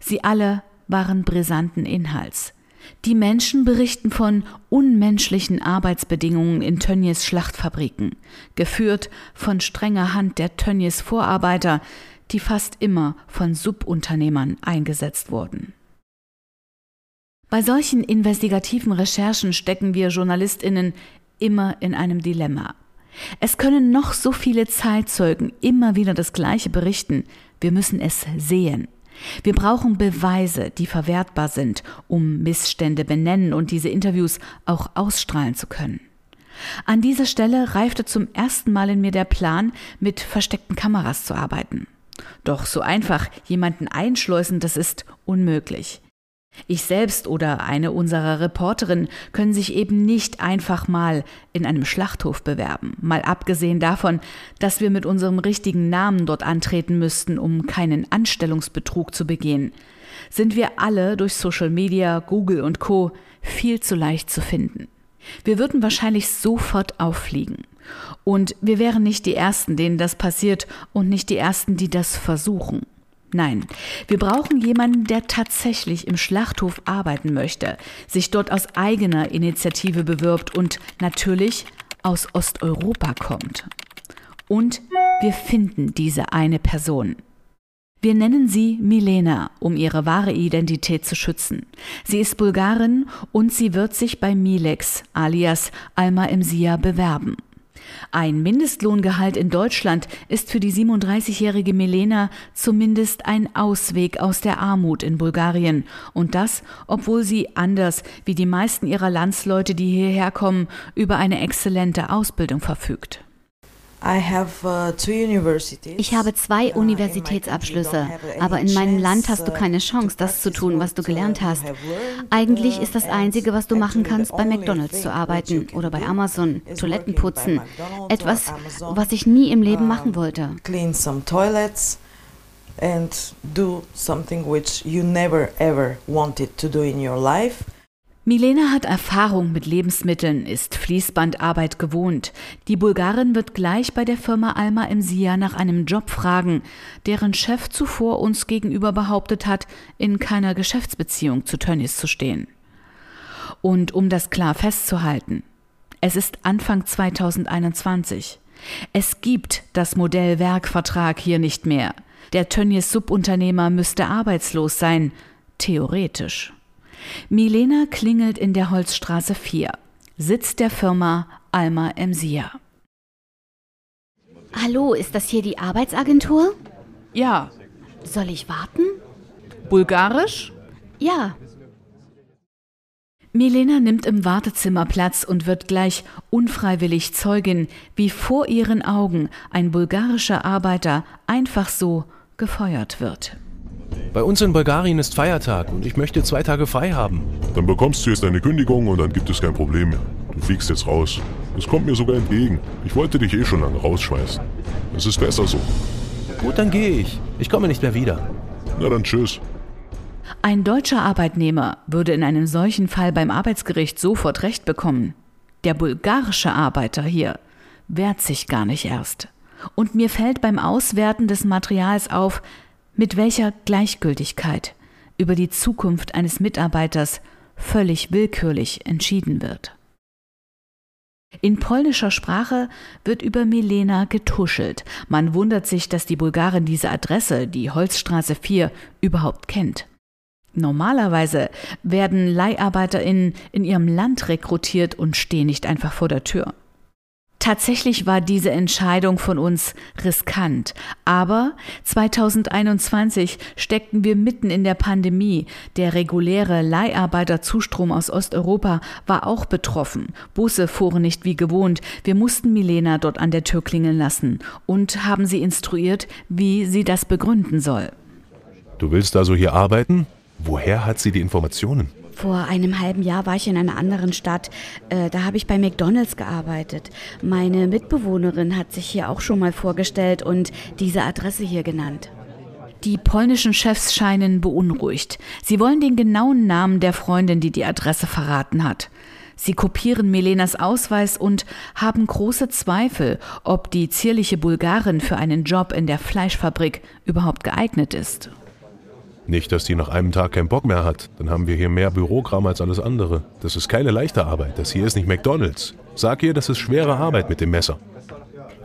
Sie alle waren brisanten Inhalts. Die Menschen berichten von unmenschlichen Arbeitsbedingungen in Tönnies Schlachtfabriken, geführt von strenger Hand der Tönnies Vorarbeiter, die fast immer von Subunternehmern eingesetzt wurden. Bei solchen investigativen Recherchen stecken wir Journalistinnen immer in einem Dilemma. Es können noch so viele Zeitzeugen immer wieder das Gleiche berichten, wir müssen es sehen. Wir brauchen Beweise, die verwertbar sind, um Missstände benennen und diese Interviews auch ausstrahlen zu können. An dieser Stelle reifte zum ersten Mal in mir der Plan, mit versteckten Kameras zu arbeiten. Doch so einfach jemanden einschleusen, das ist unmöglich. Ich selbst oder eine unserer Reporterinnen können sich eben nicht einfach mal in einem Schlachthof bewerben, mal abgesehen davon, dass wir mit unserem richtigen Namen dort antreten müssten, um keinen Anstellungsbetrug zu begehen. Sind wir alle durch Social Media, Google und Co viel zu leicht zu finden. Wir würden wahrscheinlich sofort auffliegen. Und wir wären nicht die Ersten, denen das passiert und nicht die Ersten, die das versuchen. Nein, wir brauchen jemanden, der tatsächlich im Schlachthof arbeiten möchte, sich dort aus eigener Initiative bewirbt und natürlich aus Osteuropa kommt. Und wir finden diese eine Person. Wir nennen sie Milena, um ihre wahre Identität zu schützen. Sie ist Bulgarin und sie wird sich bei Milex alias Alma Emsia bewerben. Ein Mindestlohngehalt in Deutschland ist für die 37-jährige Milena zumindest ein Ausweg aus der Armut in Bulgarien. Und das, obwohl sie anders wie die meisten ihrer Landsleute, die hierher kommen, über eine exzellente Ausbildung verfügt. Uh, ich habe zwei Universitätsabschlüsse, aber in meinem Land hast du uh, keine Chance, das zu tun, was du gelernt hast. Eigentlich ist das Einzige, was du machen kannst, bei McDonald's zu arbeiten oder bei Amazon, Toiletten putzen. Etwas, was ich nie im Leben machen wollte. And do something which you never ever wanted to do in your life. Milena hat Erfahrung mit Lebensmitteln, ist Fließbandarbeit gewohnt. Die Bulgarin wird gleich bei der Firma Alma im Sia nach einem Job fragen, deren Chef zuvor uns gegenüber behauptet hat, in keiner Geschäftsbeziehung zu Tönnies zu stehen. Und um das klar festzuhalten, es ist Anfang 2021. Es gibt das Modell Werkvertrag hier nicht mehr. Der Tönnies Subunternehmer müsste arbeitslos sein, theoretisch. Milena klingelt in der Holzstraße 4, Sitz der Firma Alma Emsia. Hallo, ist das hier die Arbeitsagentur? Ja. Soll ich warten? Bulgarisch? Ja. Milena nimmt im Wartezimmer Platz und wird gleich unfreiwillig Zeugin, wie vor ihren Augen ein bulgarischer Arbeiter einfach so gefeuert wird. Bei uns in Bulgarien ist Feiertag und ich möchte zwei Tage frei haben. Dann bekommst du jetzt deine Kündigung und dann gibt es kein Problem mehr. Du fliegst jetzt raus. Das kommt mir sogar entgegen. Ich wollte dich eh schon lange rausschmeißen. Es ist besser so. Gut, dann gehe ich. Ich komme nicht mehr wieder. Na dann tschüss. Ein deutscher Arbeitnehmer würde in einem solchen Fall beim Arbeitsgericht sofort Recht bekommen. Der bulgarische Arbeiter hier wehrt sich gar nicht erst. Und mir fällt beim Auswerten des Materials auf, mit welcher Gleichgültigkeit über die Zukunft eines Mitarbeiters völlig willkürlich entschieden wird. In polnischer Sprache wird über Milena getuschelt. Man wundert sich, dass die Bulgarin diese Adresse, die Holzstraße 4, überhaupt kennt. Normalerweise werden LeiharbeiterInnen in ihrem Land rekrutiert und stehen nicht einfach vor der Tür. Tatsächlich war diese Entscheidung von uns riskant. Aber 2021 steckten wir mitten in der Pandemie. Der reguläre Leiharbeiterzustrom aus Osteuropa war auch betroffen. Busse fuhren nicht wie gewohnt. Wir mussten Milena dort an der Tür klingeln lassen und haben sie instruiert, wie sie das begründen soll. Du willst also hier arbeiten? Woher hat sie die Informationen? Vor einem halben Jahr war ich in einer anderen Stadt. Äh, da habe ich bei McDonald's gearbeitet. Meine Mitbewohnerin hat sich hier auch schon mal vorgestellt und diese Adresse hier genannt. Die polnischen Chefs scheinen beunruhigt. Sie wollen den genauen Namen der Freundin, die die Adresse verraten hat. Sie kopieren Milenas Ausweis und haben große Zweifel, ob die zierliche Bulgarin für einen Job in der Fleischfabrik überhaupt geeignet ist. Nicht, dass die nach einem Tag keinen Bock mehr hat. Dann haben wir hier mehr Bürokram als alles andere. Das ist keine leichte Arbeit. Das hier ist nicht McDonalds. Sag ihr, das ist schwere Arbeit mit dem Messer.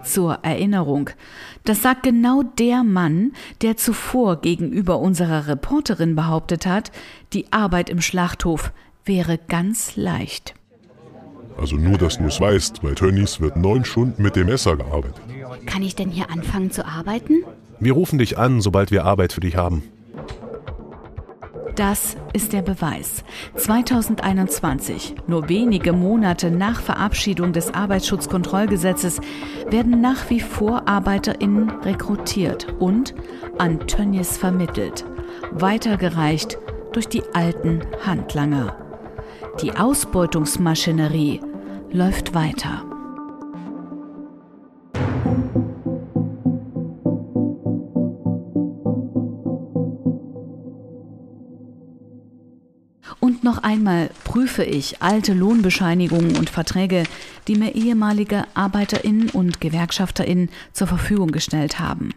Zur Erinnerung, das sagt genau der Mann, der zuvor gegenüber unserer Reporterin behauptet hat, die Arbeit im Schlachthof wäre ganz leicht. Also nur, dass du es weißt, bei Tönnies wird neun Stunden mit dem Messer gearbeitet. Kann ich denn hier anfangen zu arbeiten? Wir rufen dich an, sobald wir Arbeit für dich haben. Das ist der Beweis. 2021, nur wenige Monate nach Verabschiedung des Arbeitsschutzkontrollgesetzes, werden nach wie vor ArbeiterInnen rekrutiert und an Tönnies vermittelt, weitergereicht durch die alten Handlanger. Die Ausbeutungsmaschinerie läuft weiter. Noch einmal prüfe ich alte Lohnbescheinigungen und Verträge, die mir ehemalige Arbeiterinnen und Gewerkschafterinnen zur Verfügung gestellt haben.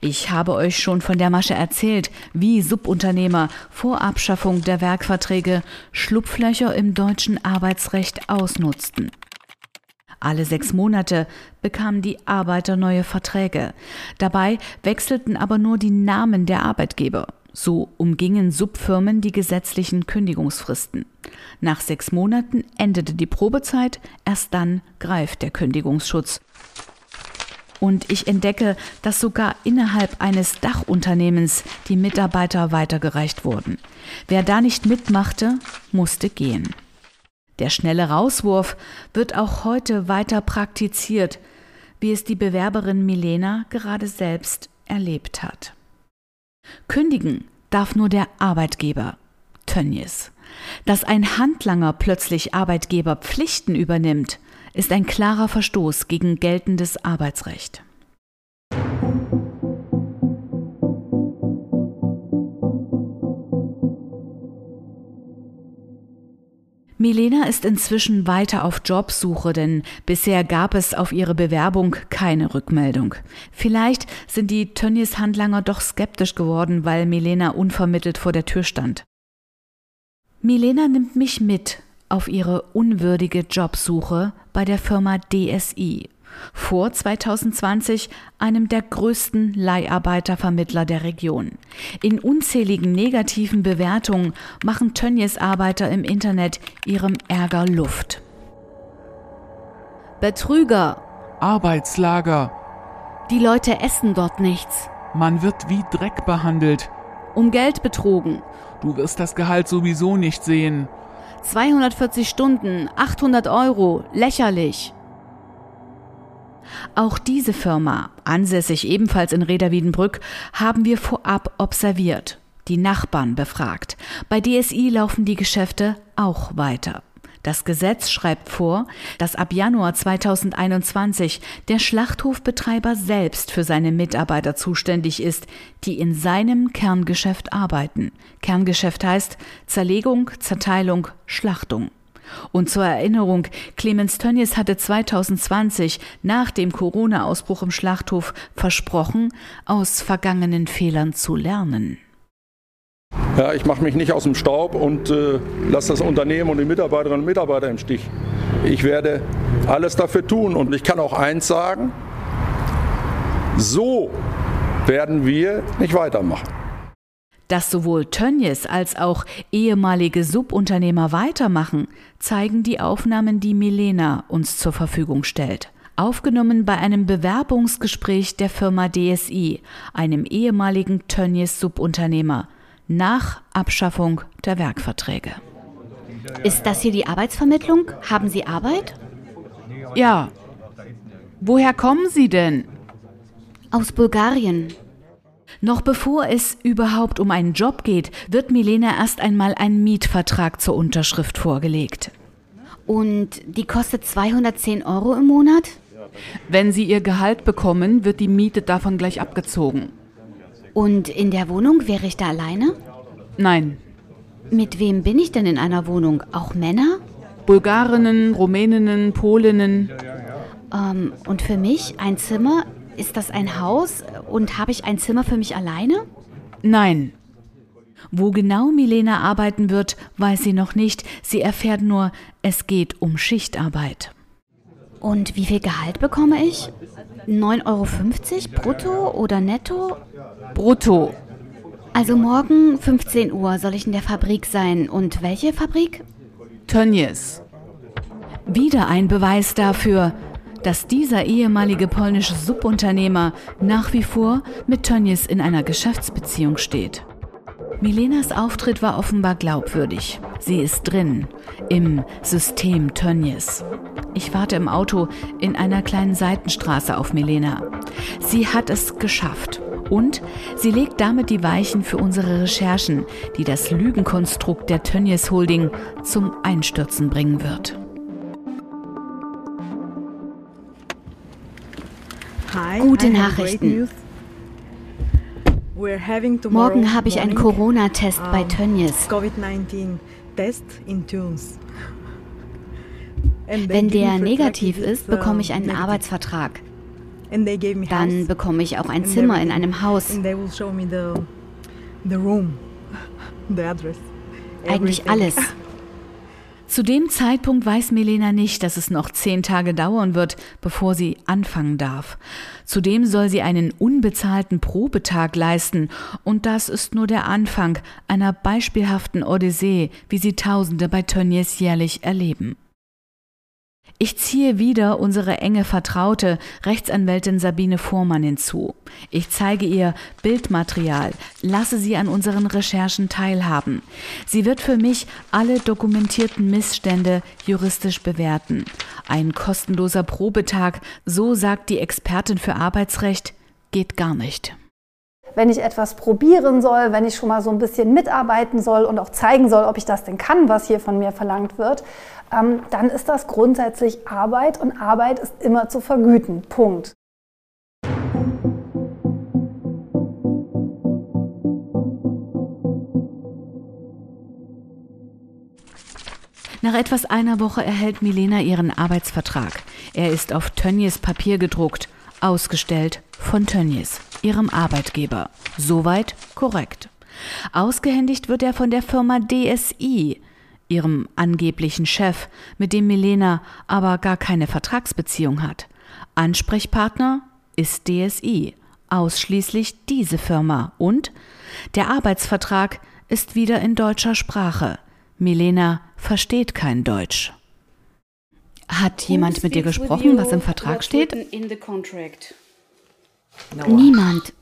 Ich habe euch schon von der Masche erzählt, wie Subunternehmer vor Abschaffung der Werkverträge Schlupflöcher im deutschen Arbeitsrecht ausnutzten. Alle sechs Monate bekamen die Arbeiter neue Verträge. Dabei wechselten aber nur die Namen der Arbeitgeber. So umgingen Subfirmen die gesetzlichen Kündigungsfristen. Nach sechs Monaten endete die Probezeit, erst dann greift der Kündigungsschutz. Und ich entdecke, dass sogar innerhalb eines Dachunternehmens die Mitarbeiter weitergereicht wurden. Wer da nicht mitmachte, musste gehen. Der schnelle Rauswurf wird auch heute weiter praktiziert, wie es die Bewerberin Milena gerade selbst erlebt hat. Kündigen darf nur der Arbeitgeber. Tönnies. Dass ein Handlanger plötzlich Arbeitgeberpflichten übernimmt, ist ein klarer Verstoß gegen geltendes Arbeitsrecht. Milena ist inzwischen weiter auf Jobsuche, denn bisher gab es auf ihre Bewerbung keine Rückmeldung. Vielleicht sind die Tönnies Handlanger doch skeptisch geworden, weil Milena unvermittelt vor der Tür stand. Milena nimmt mich mit auf ihre unwürdige Jobsuche bei der Firma DSI vor 2020 einem der größten Leiharbeitervermittler der Region. In unzähligen negativen Bewertungen machen Tönnies Arbeiter im Internet ihrem Ärger Luft. Betrüger. Arbeitslager. Die Leute essen dort nichts. Man wird wie Dreck behandelt. Um Geld betrogen. Du wirst das Gehalt sowieso nicht sehen. 240 Stunden, 800 Euro, lächerlich. Auch diese Firma, ansässig ebenfalls in Reda-Wiedenbrück, haben wir vorab observiert, die Nachbarn befragt. Bei DSI laufen die Geschäfte auch weiter. Das Gesetz schreibt vor, dass ab Januar 2021 der Schlachthofbetreiber selbst für seine Mitarbeiter zuständig ist, die in seinem Kerngeschäft arbeiten. Kerngeschäft heißt Zerlegung, Zerteilung, Schlachtung. Und zur Erinnerung, Clemens Tönnies hatte 2020 nach dem Corona-Ausbruch im Schlachthof versprochen, aus vergangenen Fehlern zu lernen. Ja, ich mache mich nicht aus dem Staub und äh, lasse das Unternehmen und die Mitarbeiterinnen und Mitarbeiter im Stich. Ich werde alles dafür tun und ich kann auch eins sagen, so werden wir nicht weitermachen. Dass sowohl Tönnies als auch ehemalige Subunternehmer weitermachen, zeigen die Aufnahmen, die Milena uns zur Verfügung stellt. Aufgenommen bei einem Bewerbungsgespräch der Firma DSI, einem ehemaligen Tönnies Subunternehmer, nach Abschaffung der Werkverträge. Ist das hier die Arbeitsvermittlung? Haben Sie Arbeit? Ja. Woher kommen Sie denn? Aus Bulgarien. Noch bevor es überhaupt um einen Job geht, wird Milena erst einmal ein Mietvertrag zur Unterschrift vorgelegt. Und die kostet 210 Euro im Monat? Wenn Sie Ihr Gehalt bekommen, wird die Miete davon gleich abgezogen. Und in der Wohnung wäre ich da alleine? Nein. Mit wem bin ich denn in einer Wohnung? Auch Männer? Bulgarinnen, Rumäninnen, Polinnen. Ähm, und für mich ein Zimmer ist das ein Haus und habe ich ein Zimmer für mich alleine? Nein. Wo genau Milena arbeiten wird, weiß sie noch nicht. Sie erfährt nur, es geht um Schichtarbeit. Und wie viel Gehalt bekomme ich? 9,50 Euro brutto oder netto? Brutto. Also morgen 15 Uhr soll ich in der Fabrik sein. Und welche Fabrik? Tönnies. Wieder ein Beweis dafür, dass dieser ehemalige polnische Subunternehmer nach wie vor mit Tönnies in einer Geschäftsbeziehung steht. Milenas Auftritt war offenbar glaubwürdig. Sie ist drin, im System Tönnies. Ich warte im Auto in einer kleinen Seitenstraße auf Milena. Sie hat es geschafft Und sie legt damit die Weichen für unsere Recherchen, die das Lügenkonstrukt der Tönnies Holding zum Einstürzen bringen wird. Gute Nachrichten. Morgen habe ich einen Corona-Test bei Tönnies. Wenn der negativ ist, bekomme ich einen Arbeitsvertrag. Dann bekomme ich auch ein Zimmer in einem Haus. Eigentlich alles. Zu dem Zeitpunkt weiß Melena nicht, dass es noch zehn Tage dauern wird, bevor sie anfangen darf. Zudem soll sie einen unbezahlten Probetag leisten, und das ist nur der Anfang einer beispielhaften Odyssee, wie sie Tausende bei Tönnies jährlich erleben. Ich ziehe wieder unsere enge Vertraute, Rechtsanwältin Sabine Vormann hinzu. Ich zeige ihr Bildmaterial, lasse sie an unseren Recherchen teilhaben. Sie wird für mich alle dokumentierten Missstände juristisch bewerten. Ein kostenloser Probetag, so sagt die Expertin für Arbeitsrecht, geht gar nicht wenn ich etwas probieren soll, wenn ich schon mal so ein bisschen mitarbeiten soll und auch zeigen soll, ob ich das denn kann, was hier von mir verlangt wird, ähm, dann ist das grundsätzlich Arbeit und Arbeit ist immer zu vergüten. Punkt. Nach etwas einer Woche erhält Milena ihren Arbeitsvertrag. Er ist auf Tönnies Papier gedruckt, ausgestellt von Tönnies, ihrem Arbeitgeber. Soweit korrekt. Ausgehändigt wird er von der Firma DSI, ihrem angeblichen Chef, mit dem Milena aber gar keine Vertragsbeziehung hat. Ansprechpartner ist DSI, ausschließlich diese Firma und der Arbeitsvertrag ist wieder in deutscher Sprache. Milena versteht kein Deutsch. Hat jemand mit dir gesprochen, was im Vertrag steht? Niemand.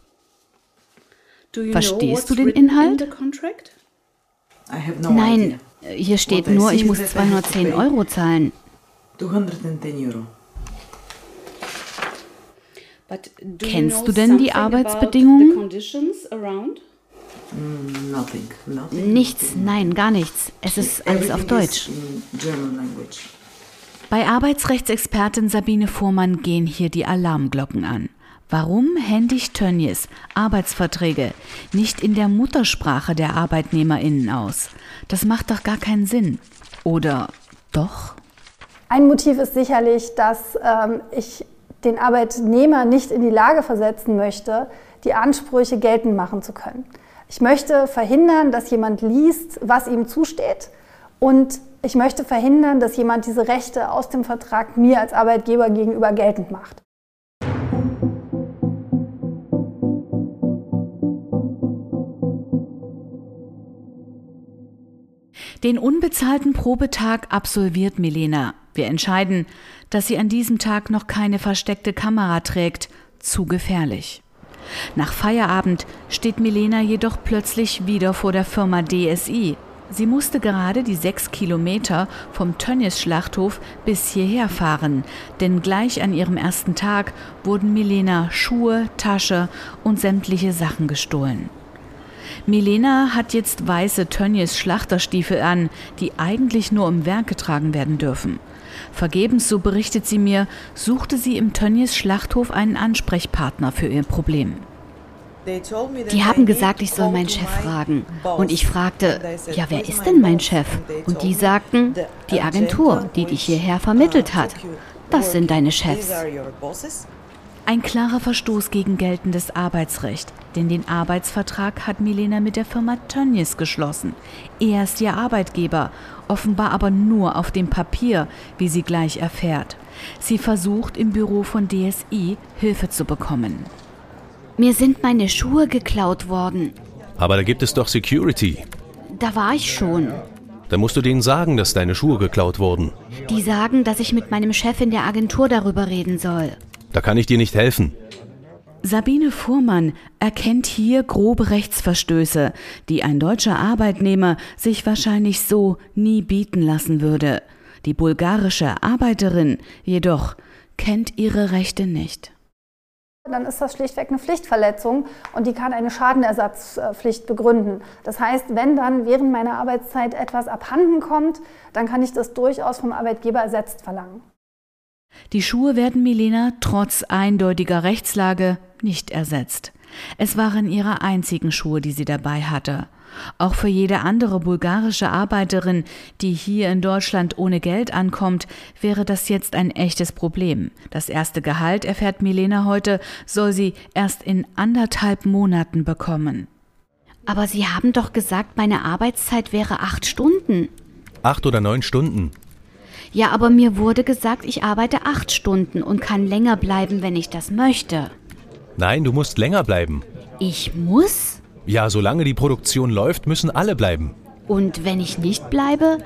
Verstehst du den Inhalt? Nein, hier steht nur, ich muss 210 Euro zahlen. 210 Euro. Kennst du denn die Arbeitsbedingungen? Mm, nichts, nein, gar nichts. Es ist alles auf Deutsch. Bei Arbeitsrechtsexpertin Sabine Fuhrmann gehen hier die Alarmglocken an. Warum händigt Tönnies Arbeitsverträge nicht in der Muttersprache der ArbeitnehmerInnen aus? Das macht doch gar keinen Sinn. Oder doch? Ein Motiv ist sicherlich, dass ähm, ich den Arbeitnehmer nicht in die Lage versetzen möchte, die Ansprüche geltend machen zu können. Ich möchte verhindern, dass jemand liest, was ihm zusteht und ich möchte verhindern, dass jemand diese Rechte aus dem Vertrag mir als Arbeitgeber gegenüber geltend macht. Den unbezahlten Probetag absolviert Milena. Wir entscheiden, dass sie an diesem Tag noch keine versteckte Kamera trägt. Zu gefährlich. Nach Feierabend steht Milena jedoch plötzlich wieder vor der Firma DSI. Sie musste gerade die sechs Kilometer vom Tönnies Schlachthof bis hierher fahren, denn gleich an ihrem ersten Tag wurden Milena Schuhe, Tasche und sämtliche Sachen gestohlen. Milena hat jetzt weiße Tönnies Schlachterstiefel an, die eigentlich nur im Werk getragen werden dürfen. Vergebens, so berichtet sie mir, suchte sie im Tönnies Schlachthof einen Ansprechpartner für ihr Problem. Die haben gesagt, ich soll meinen Chef fragen. Und ich fragte, ja, wer ist denn mein Chef? Und die sagten, die Agentur, die dich hierher vermittelt hat. Das sind deine Chefs. Ein klarer Verstoß gegen geltendes Arbeitsrecht, denn den Arbeitsvertrag hat Milena mit der Firma Tönnies geschlossen. Er ist ihr Arbeitgeber, offenbar aber nur auf dem Papier, wie sie gleich erfährt. Sie versucht im Büro von DSI Hilfe zu bekommen. Mir sind meine Schuhe geklaut worden. Aber da gibt es doch Security. Da war ich schon. Da musst du denen sagen, dass deine Schuhe geklaut wurden. Die sagen, dass ich mit meinem Chef in der Agentur darüber reden soll. Da kann ich dir nicht helfen. Sabine Fuhrmann erkennt hier grobe Rechtsverstöße, die ein deutscher Arbeitnehmer sich wahrscheinlich so nie bieten lassen würde. Die bulgarische Arbeiterin jedoch kennt ihre Rechte nicht. Dann ist das schlichtweg eine Pflichtverletzung und die kann eine Schadenersatzpflicht begründen. Das heißt, wenn dann während meiner Arbeitszeit etwas abhanden kommt, dann kann ich das durchaus vom Arbeitgeber ersetzt verlangen. Die Schuhe werden Milena trotz eindeutiger Rechtslage nicht ersetzt. Es waren ihre einzigen Schuhe, die sie dabei hatte. Auch für jede andere bulgarische Arbeiterin, die hier in Deutschland ohne Geld ankommt, wäre das jetzt ein echtes Problem. Das erste Gehalt, erfährt Milena heute, soll sie erst in anderthalb Monaten bekommen. Aber Sie haben doch gesagt, meine Arbeitszeit wäre acht Stunden. Acht oder neun Stunden. Ja, aber mir wurde gesagt, ich arbeite acht Stunden und kann länger bleiben, wenn ich das möchte. Nein, du musst länger bleiben. Ich muss? Ja, solange die Produktion läuft, müssen alle bleiben. Und wenn ich nicht bleibe?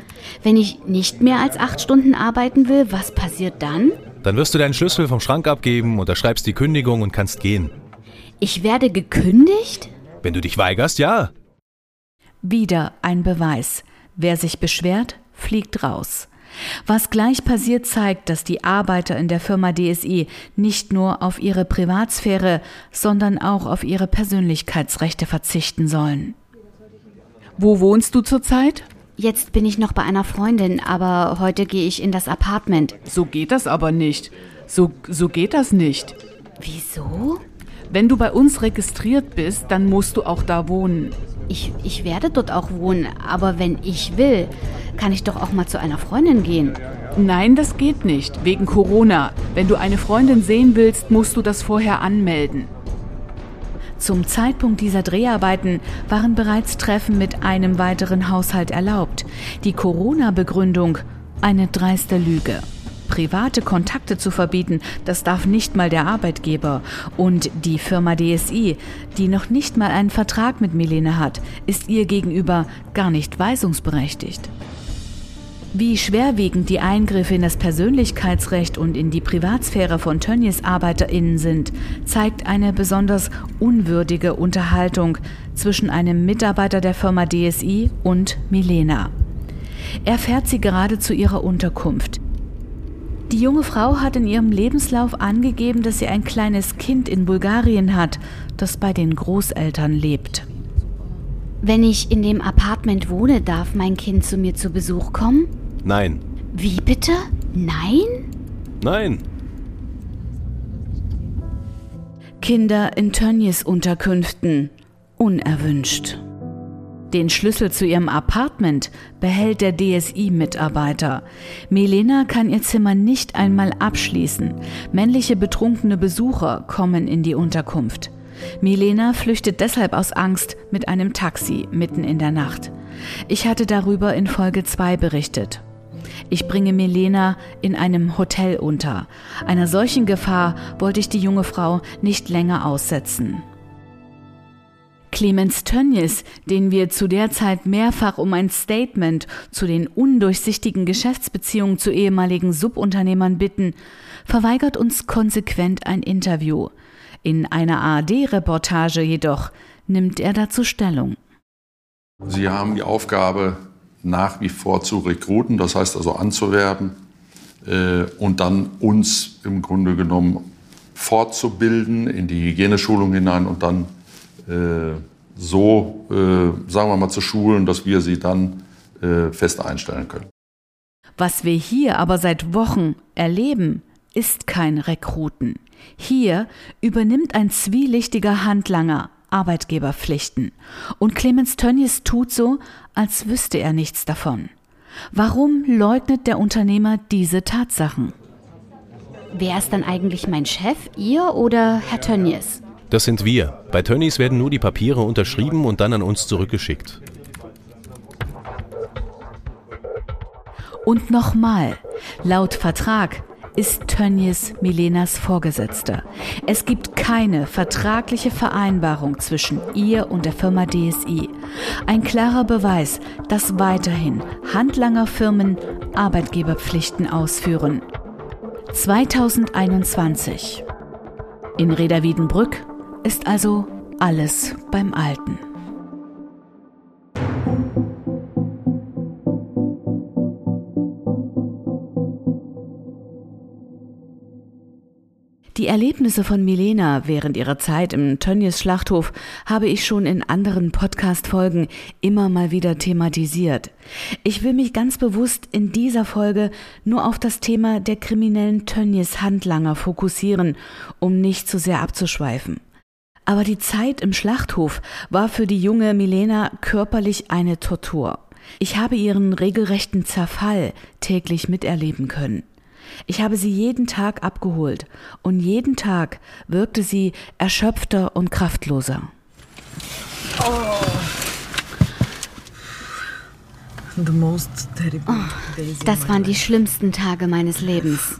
Wenn ich nicht mehr als acht Stunden arbeiten will, was passiert dann? Dann wirst du deinen Schlüssel vom Schrank abgeben, unterschreibst die Kündigung und kannst gehen. Ich werde gekündigt? Wenn du dich weigerst, ja. Wieder ein Beweis. Wer sich beschwert, fliegt raus. Was gleich passiert, zeigt, dass die Arbeiter in der Firma DSI nicht nur auf ihre Privatsphäre, sondern auch auf ihre Persönlichkeitsrechte verzichten sollen. Wo wohnst du zurzeit? Jetzt bin ich noch bei einer Freundin, aber heute gehe ich in das Apartment. So geht das aber nicht. So, so geht das nicht. Wieso? Wenn du bei uns registriert bist, dann musst du auch da wohnen. Ich, ich werde dort auch wohnen, aber wenn ich will, kann ich doch auch mal zu einer Freundin gehen. Nein, das geht nicht, wegen Corona. Wenn du eine Freundin sehen willst, musst du das vorher anmelden. Zum Zeitpunkt dieser Dreharbeiten waren bereits Treffen mit einem weiteren Haushalt erlaubt. Die Corona-Begründung eine dreiste Lüge private Kontakte zu verbieten, das darf nicht mal der Arbeitgeber. Und die Firma DSI, die noch nicht mal einen Vertrag mit Milene hat, ist ihr gegenüber gar nicht weisungsberechtigt. Wie schwerwiegend die Eingriffe in das Persönlichkeitsrecht und in die Privatsphäre von Tönnies ArbeiterInnen sind, zeigt eine besonders unwürdige Unterhaltung zwischen einem Mitarbeiter der Firma DSI und Milena. Er fährt sie gerade zu ihrer Unterkunft. Die junge Frau hat in ihrem Lebenslauf angegeben, dass sie ein kleines Kind in Bulgarien hat, das bei den Großeltern lebt. Wenn ich in dem Apartment wohne, darf mein Kind zu mir zu Besuch kommen? Nein. Wie bitte? Nein? Nein. Kinder in Tönnies Unterkünften. Unerwünscht. Den Schlüssel zu ihrem Apartment behält der DSI-Mitarbeiter. Melena kann ihr Zimmer nicht einmal abschließen. Männliche betrunkene Besucher kommen in die Unterkunft. Milena flüchtet deshalb aus Angst mit einem Taxi mitten in der Nacht. Ich hatte darüber in Folge 2 berichtet. Ich bringe Milena in einem Hotel unter. Einer solchen Gefahr wollte ich die junge Frau nicht länger aussetzen. Clemens Tönnies, den wir zu der Zeit mehrfach um ein Statement zu den undurchsichtigen Geschäftsbeziehungen zu ehemaligen Subunternehmern bitten, verweigert uns konsequent ein Interview. In einer ARD-Reportage jedoch nimmt er dazu Stellung. Sie haben die Aufgabe, nach wie vor zu rekruten, das heißt also anzuwerben äh, und dann uns im Grunde genommen fortzubilden in die Hygieneschulung hinein und dann so, äh, sagen wir mal, zu schulen, dass wir sie dann äh, fest einstellen können. Was wir hier aber seit Wochen erleben, ist kein Rekruten. Hier übernimmt ein zwielichtiger Handlanger Arbeitgeberpflichten. Und Clemens Tönnies tut so, als wüsste er nichts davon. Warum leugnet der Unternehmer diese Tatsachen? Wer ist dann eigentlich mein Chef, ihr oder Herr Tönnies? Das sind wir. Bei Tönnies werden nur die Papiere unterschrieben und dann an uns zurückgeschickt. Und nochmal, laut Vertrag ist Tönnies Milenas Vorgesetzter. Es gibt keine vertragliche Vereinbarung zwischen ihr und der Firma DSI. Ein klarer Beweis, dass weiterhin Handlangerfirmen Arbeitgeberpflichten ausführen. 2021. In Reda Wiedenbrück ist also alles beim Alten. Die Erlebnisse von Milena während ihrer Zeit im Tönnies Schlachthof habe ich schon in anderen Podcast-Folgen immer mal wieder thematisiert. Ich will mich ganz bewusst in dieser Folge nur auf das Thema der kriminellen Tönnies Handlanger fokussieren, um nicht zu sehr abzuschweifen. Aber die Zeit im Schlachthof war für die junge Milena körperlich eine Tortur. Ich habe ihren regelrechten Zerfall täglich miterleben können. Ich habe sie jeden Tag abgeholt und jeden Tag wirkte sie erschöpfter und kraftloser. Oh. Oh, das waren die schlimmsten Tage meines Lebens.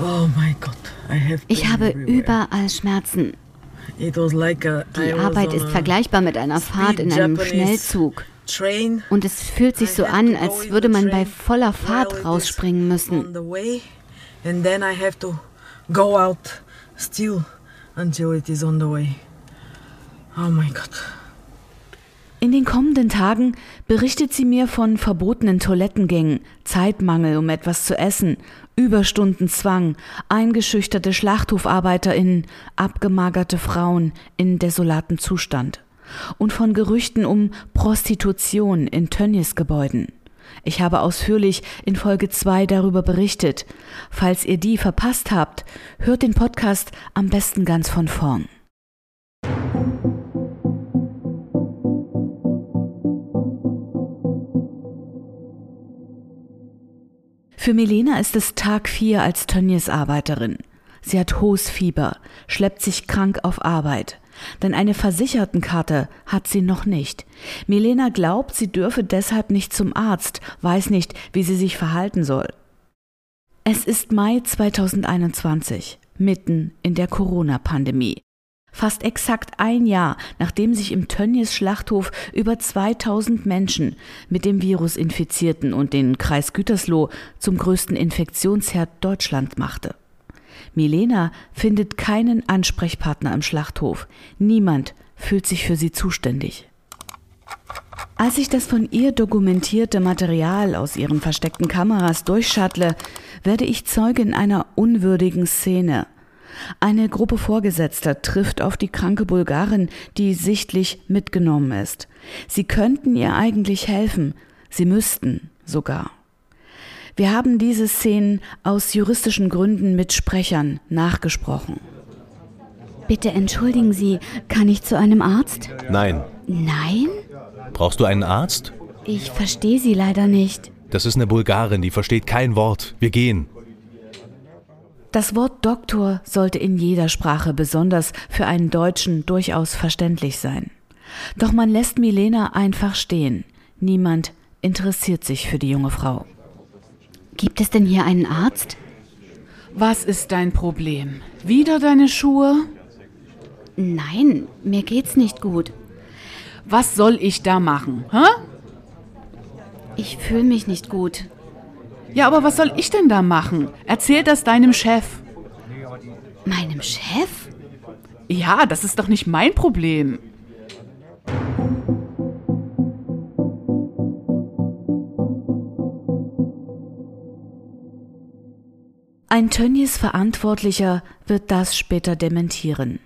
Oh mein Gott. Ich habe überall Schmerzen. Die Arbeit ist vergleichbar mit einer Fahrt in einem Schnellzug. Und es fühlt sich so an, als würde man bei voller Fahrt rausspringen müssen. Oh. In den kommenden Tagen berichtet sie mir von verbotenen Toilettengängen, Zeitmangel, um etwas zu essen, Überstundenzwang, eingeschüchterte Schlachthofarbeiterinnen, abgemagerte Frauen in desolatem Zustand und von Gerüchten um Prostitution in Tönnies Gebäuden. Ich habe ausführlich in Folge 2 darüber berichtet. Falls ihr die verpasst habt, hört den Podcast am besten ganz von vorn. Für Milena ist es Tag 4 als Tönnies Arbeiterin. Sie hat hohes Fieber, schleppt sich krank auf Arbeit. Denn eine Versichertenkarte hat sie noch nicht. Milena glaubt, sie dürfe deshalb nicht zum Arzt, weiß nicht, wie sie sich verhalten soll. Es ist Mai 2021, mitten in der Corona-Pandemie. Fast exakt ein Jahr, nachdem sich im Tönnies Schlachthof über 2000 Menschen mit dem Virus infizierten und den Kreis Gütersloh zum größten Infektionsherd Deutschland machte. Milena findet keinen Ansprechpartner im Schlachthof. Niemand fühlt sich für sie zuständig. Als ich das von ihr dokumentierte Material aus ihren versteckten Kameras durchschattle, werde ich Zeugin einer unwürdigen Szene. Eine Gruppe Vorgesetzter trifft auf die kranke Bulgarin, die sichtlich mitgenommen ist. Sie könnten ihr eigentlich helfen, sie müssten sogar. Wir haben diese Szenen aus juristischen Gründen mit Sprechern nachgesprochen. Bitte entschuldigen Sie, kann ich zu einem Arzt? Nein. Nein? Brauchst du einen Arzt? Ich verstehe Sie leider nicht. Das ist eine Bulgarin, die versteht kein Wort. Wir gehen. Das Wort Doktor sollte in jeder Sprache, besonders für einen Deutschen, durchaus verständlich sein. Doch man lässt Milena einfach stehen. Niemand interessiert sich für die junge Frau. Gibt es denn hier einen Arzt? Was ist dein Problem? Wieder deine Schuhe? Nein, mir geht's nicht gut. Was soll ich da machen? Hä? Ich fühle mich nicht gut. Ja, aber was soll ich denn da machen? Erzähl das deinem Chef. Meinem Chef? Ja, das ist doch nicht mein Problem. Ein Tönnies Verantwortlicher wird das später dementieren.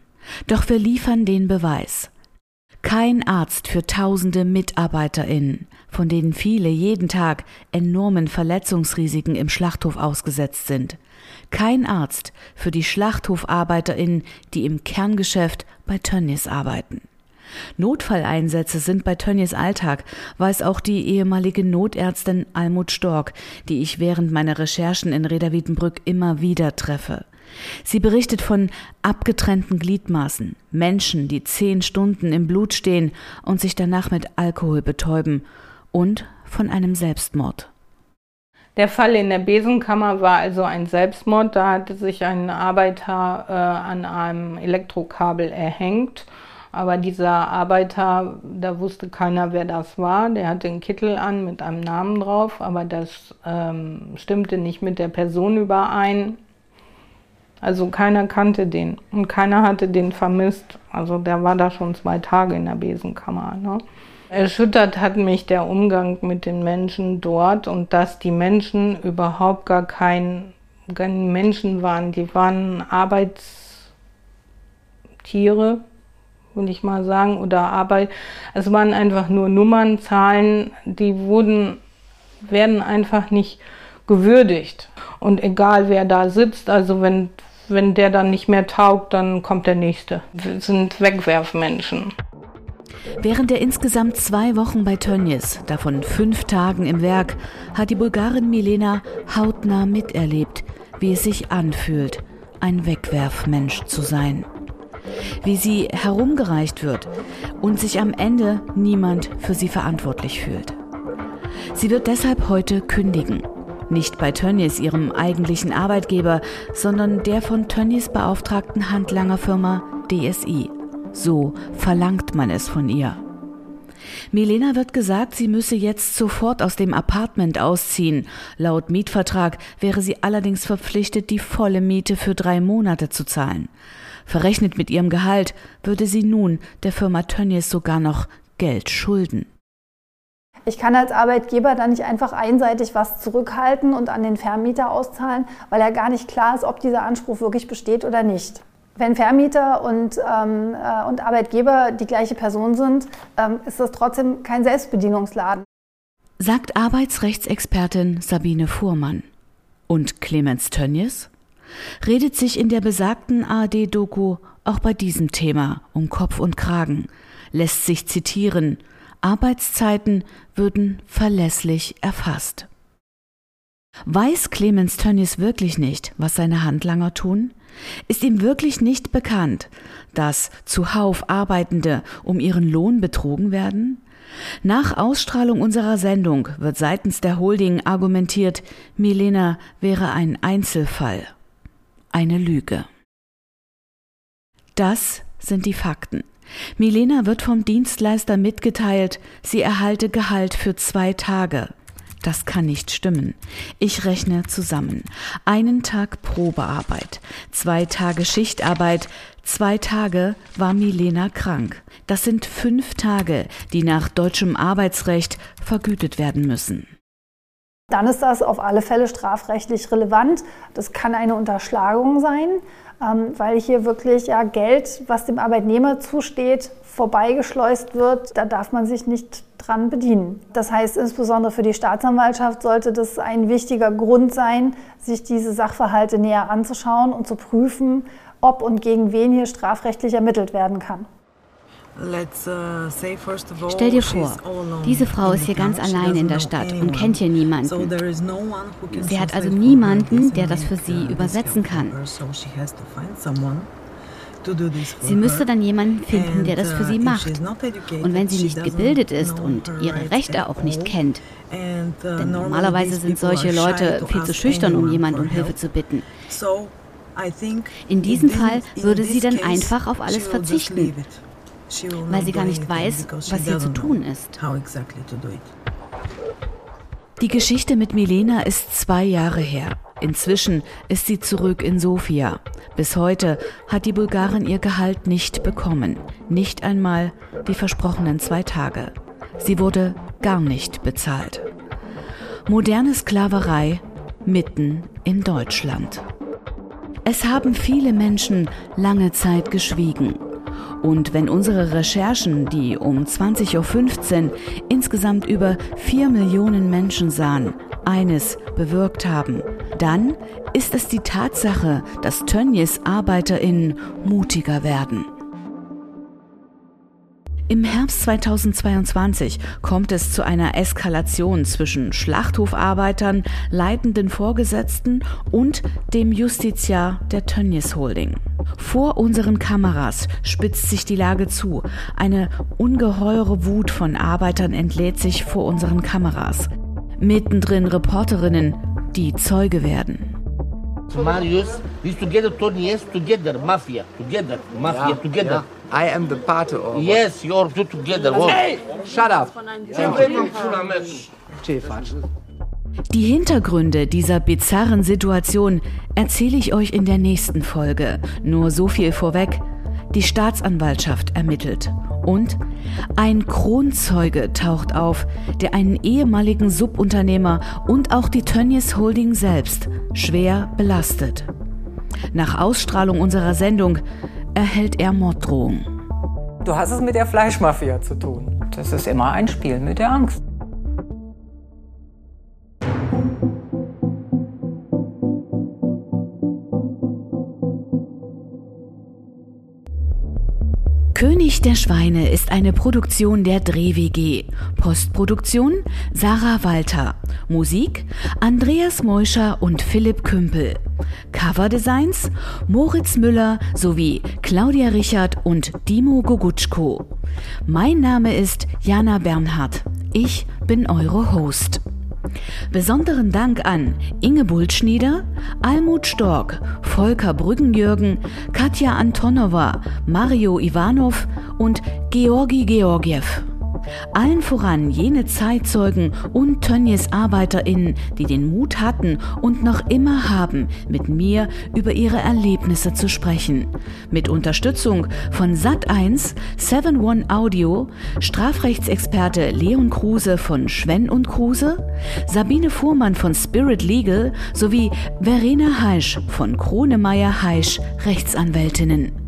Doch wir liefern den Beweis. Kein Arzt für tausende MitarbeiterInnen, von denen viele jeden Tag enormen Verletzungsrisiken im Schlachthof ausgesetzt sind. Kein Arzt für die SchlachthofarbeiterInnen, die im Kerngeschäft bei Tönnies arbeiten. Notfalleinsätze sind bei Tönnies Alltag, weiß auch die ehemalige Notärztin Almut Stork, die ich während meiner Recherchen in Reda Wiedenbrück immer wieder treffe. Sie berichtet von abgetrennten Gliedmaßen, Menschen, die zehn Stunden im Blut stehen und sich danach mit Alkohol betäuben und von einem Selbstmord. Der Fall in der Besenkammer war also ein Selbstmord. Da hatte sich ein Arbeiter äh, an einem Elektrokabel erhängt aber dieser Arbeiter, da wusste keiner, wer das war. Der hatte einen Kittel an mit einem Namen drauf, aber das ähm, stimmte nicht mit der Person überein. Also keiner kannte den und keiner hatte den vermisst. Also der war da schon zwei Tage in der Besenkammer. Ne? Erschüttert hat mich der Umgang mit den Menschen dort und dass die Menschen überhaupt gar kein keine Menschen waren. Die waren Arbeitstiere, würde ich mal sagen, oder Arbeit. Es waren einfach nur Nummern, Zahlen, die wurden, werden einfach nicht gewürdigt. Und egal wer da sitzt, also wenn, wenn der dann nicht mehr taugt, dann kommt der nächste. Wir sind Wegwerfmenschen. Während der insgesamt zwei Wochen bei Tönnies, davon fünf Tagen im Werk, hat die Bulgarin Milena hautnah miterlebt, wie es sich anfühlt, ein Wegwerfmensch zu sein. Wie sie herumgereicht wird und sich am Ende niemand für sie verantwortlich fühlt. Sie wird deshalb heute kündigen. Nicht bei Tönnies, ihrem eigentlichen Arbeitgeber, sondern der von Tönnies beauftragten Handlangerfirma DSI. So verlangt man es von ihr. Milena wird gesagt, sie müsse jetzt sofort aus dem Apartment ausziehen. Laut Mietvertrag wäre sie allerdings verpflichtet, die volle Miete für drei Monate zu zahlen. Verrechnet mit ihrem Gehalt würde sie nun der Firma Tönnies sogar noch Geld schulden. Ich kann als Arbeitgeber dann nicht einfach einseitig was zurückhalten und an den Vermieter auszahlen, weil ja gar nicht klar ist, ob dieser Anspruch wirklich besteht oder nicht. Wenn Vermieter und, ähm, äh, und Arbeitgeber die gleiche Person sind, ähm, ist das trotzdem kein Selbstbedienungsladen. Sagt Arbeitsrechtsexpertin Sabine Fuhrmann. Und Clemens Tönnies? Redet sich in der besagten ARD-Doku auch bei diesem Thema um Kopf und Kragen, lässt sich zitieren, Arbeitszeiten würden verlässlich erfasst. Weiß Clemens Tönnies wirklich nicht, was seine Handlanger tun? Ist ihm wirklich nicht bekannt, dass zuhauf Arbeitende um ihren Lohn betrogen werden? Nach Ausstrahlung unserer Sendung wird seitens der Holding argumentiert, Milena wäre ein Einzelfall. Eine Lüge. Das sind die Fakten. Milena wird vom Dienstleister mitgeteilt, sie erhalte Gehalt für zwei Tage. Das kann nicht stimmen. Ich rechne zusammen. Einen Tag Probearbeit, zwei Tage Schichtarbeit, zwei Tage war Milena krank. Das sind fünf Tage, die nach deutschem Arbeitsrecht vergütet werden müssen. Dann ist das auf alle Fälle strafrechtlich relevant. Das kann eine Unterschlagung sein, weil hier wirklich ja, Geld, was dem Arbeitnehmer zusteht, vorbeigeschleust wird. Da darf man sich nicht dran bedienen. Das heißt, insbesondere für die Staatsanwaltschaft sollte das ein wichtiger Grund sein, sich diese Sachverhalte näher anzuschauen und zu prüfen, ob und gegen wen hier strafrechtlich ermittelt werden kann. Uh, Stell dir vor, diese Frau ist hier ganz allein in der Stadt und kennt hier niemanden. Sie hat also niemanden, der das für sie übersetzen kann. Sie müsste dann jemanden finden, der das für sie uh, macht. Und wenn sie nicht gebildet ist und ihre Rechte auch nicht kennt, uh, denn normalerweise sind solche Leute viel zu schüchtern, um jemanden um Hilfe zu bitten. In diesem Fall würde sie dann einfach auf alles verzichten, weil sie gar nicht weiß, was hier zu tun ist. Die Geschichte mit Milena ist zwei Jahre her. Inzwischen ist sie zurück in Sofia. Bis heute hat die Bulgarin ihr Gehalt nicht bekommen. Nicht einmal die versprochenen zwei Tage. Sie wurde gar nicht bezahlt. Moderne Sklaverei mitten in Deutschland. Es haben viele Menschen lange Zeit geschwiegen. Und wenn unsere Recherchen, die um 20.15 Uhr insgesamt über 4 Millionen Menschen sahen, eines bewirkt haben, dann ist es die Tatsache, dass Tönnies ArbeiterInnen mutiger werden. Im Herbst 2022 kommt es zu einer Eskalation zwischen Schlachthofarbeitern, leitenden Vorgesetzten und dem Justiziar der Tönnies Holding. Vor unseren Kameras spitzt sich die Lage zu. Eine ungeheure Wut von Arbeitern entlädt sich vor unseren Kameras. Mittendrin Reporterinnen, die Zeuge werden. Marius is together, Tony is together, mafia, together, mafia, yeah, together. Yeah. I am the part of. Yes, you're two together. Hey! Shut up. Die Hintergründe dieser bizarren Situation erzähle ich euch in der nächsten Folge. Nur so viel vorweg. Die Staatsanwaltschaft ermittelt Und ein Kronzeuge taucht auf, der einen ehemaligen Subunternehmer und auch die Tönnies Holding selbst schwer belastet. Nach Ausstrahlung unserer Sendung erhält er Morddrohungen. Du hast es mit der Fleischmafia zu tun. Das ist immer ein Spiel mit der Angst. König der Schweine ist eine Produktion der Dreh-WG. Postproduktion Sarah Walter. Musik Andreas Meuscher und Philipp Kümpel. Coverdesigns Moritz Müller sowie Claudia Richard und Dimo Gogutschko. Mein Name ist Jana Bernhardt. Ich bin eure Host. Besonderen Dank an Inge Bultschnieder, Almut Stork, Volker Brüggenjürgen, Katja Antonova, Mario Ivanov und Georgi Georgiev. Allen voran jene Zeitzeugen und Tönnies ArbeiterInnen, die den Mut hatten und noch immer haben, mit mir über ihre Erlebnisse zu sprechen. Mit Unterstützung von Sat1, 7-One Audio, Strafrechtsexperte Leon Kruse von Schwenn und Kruse, Sabine Fuhrmann von Spirit Legal sowie Verena Heisch von Kronemeyer Heisch Rechtsanwältinnen.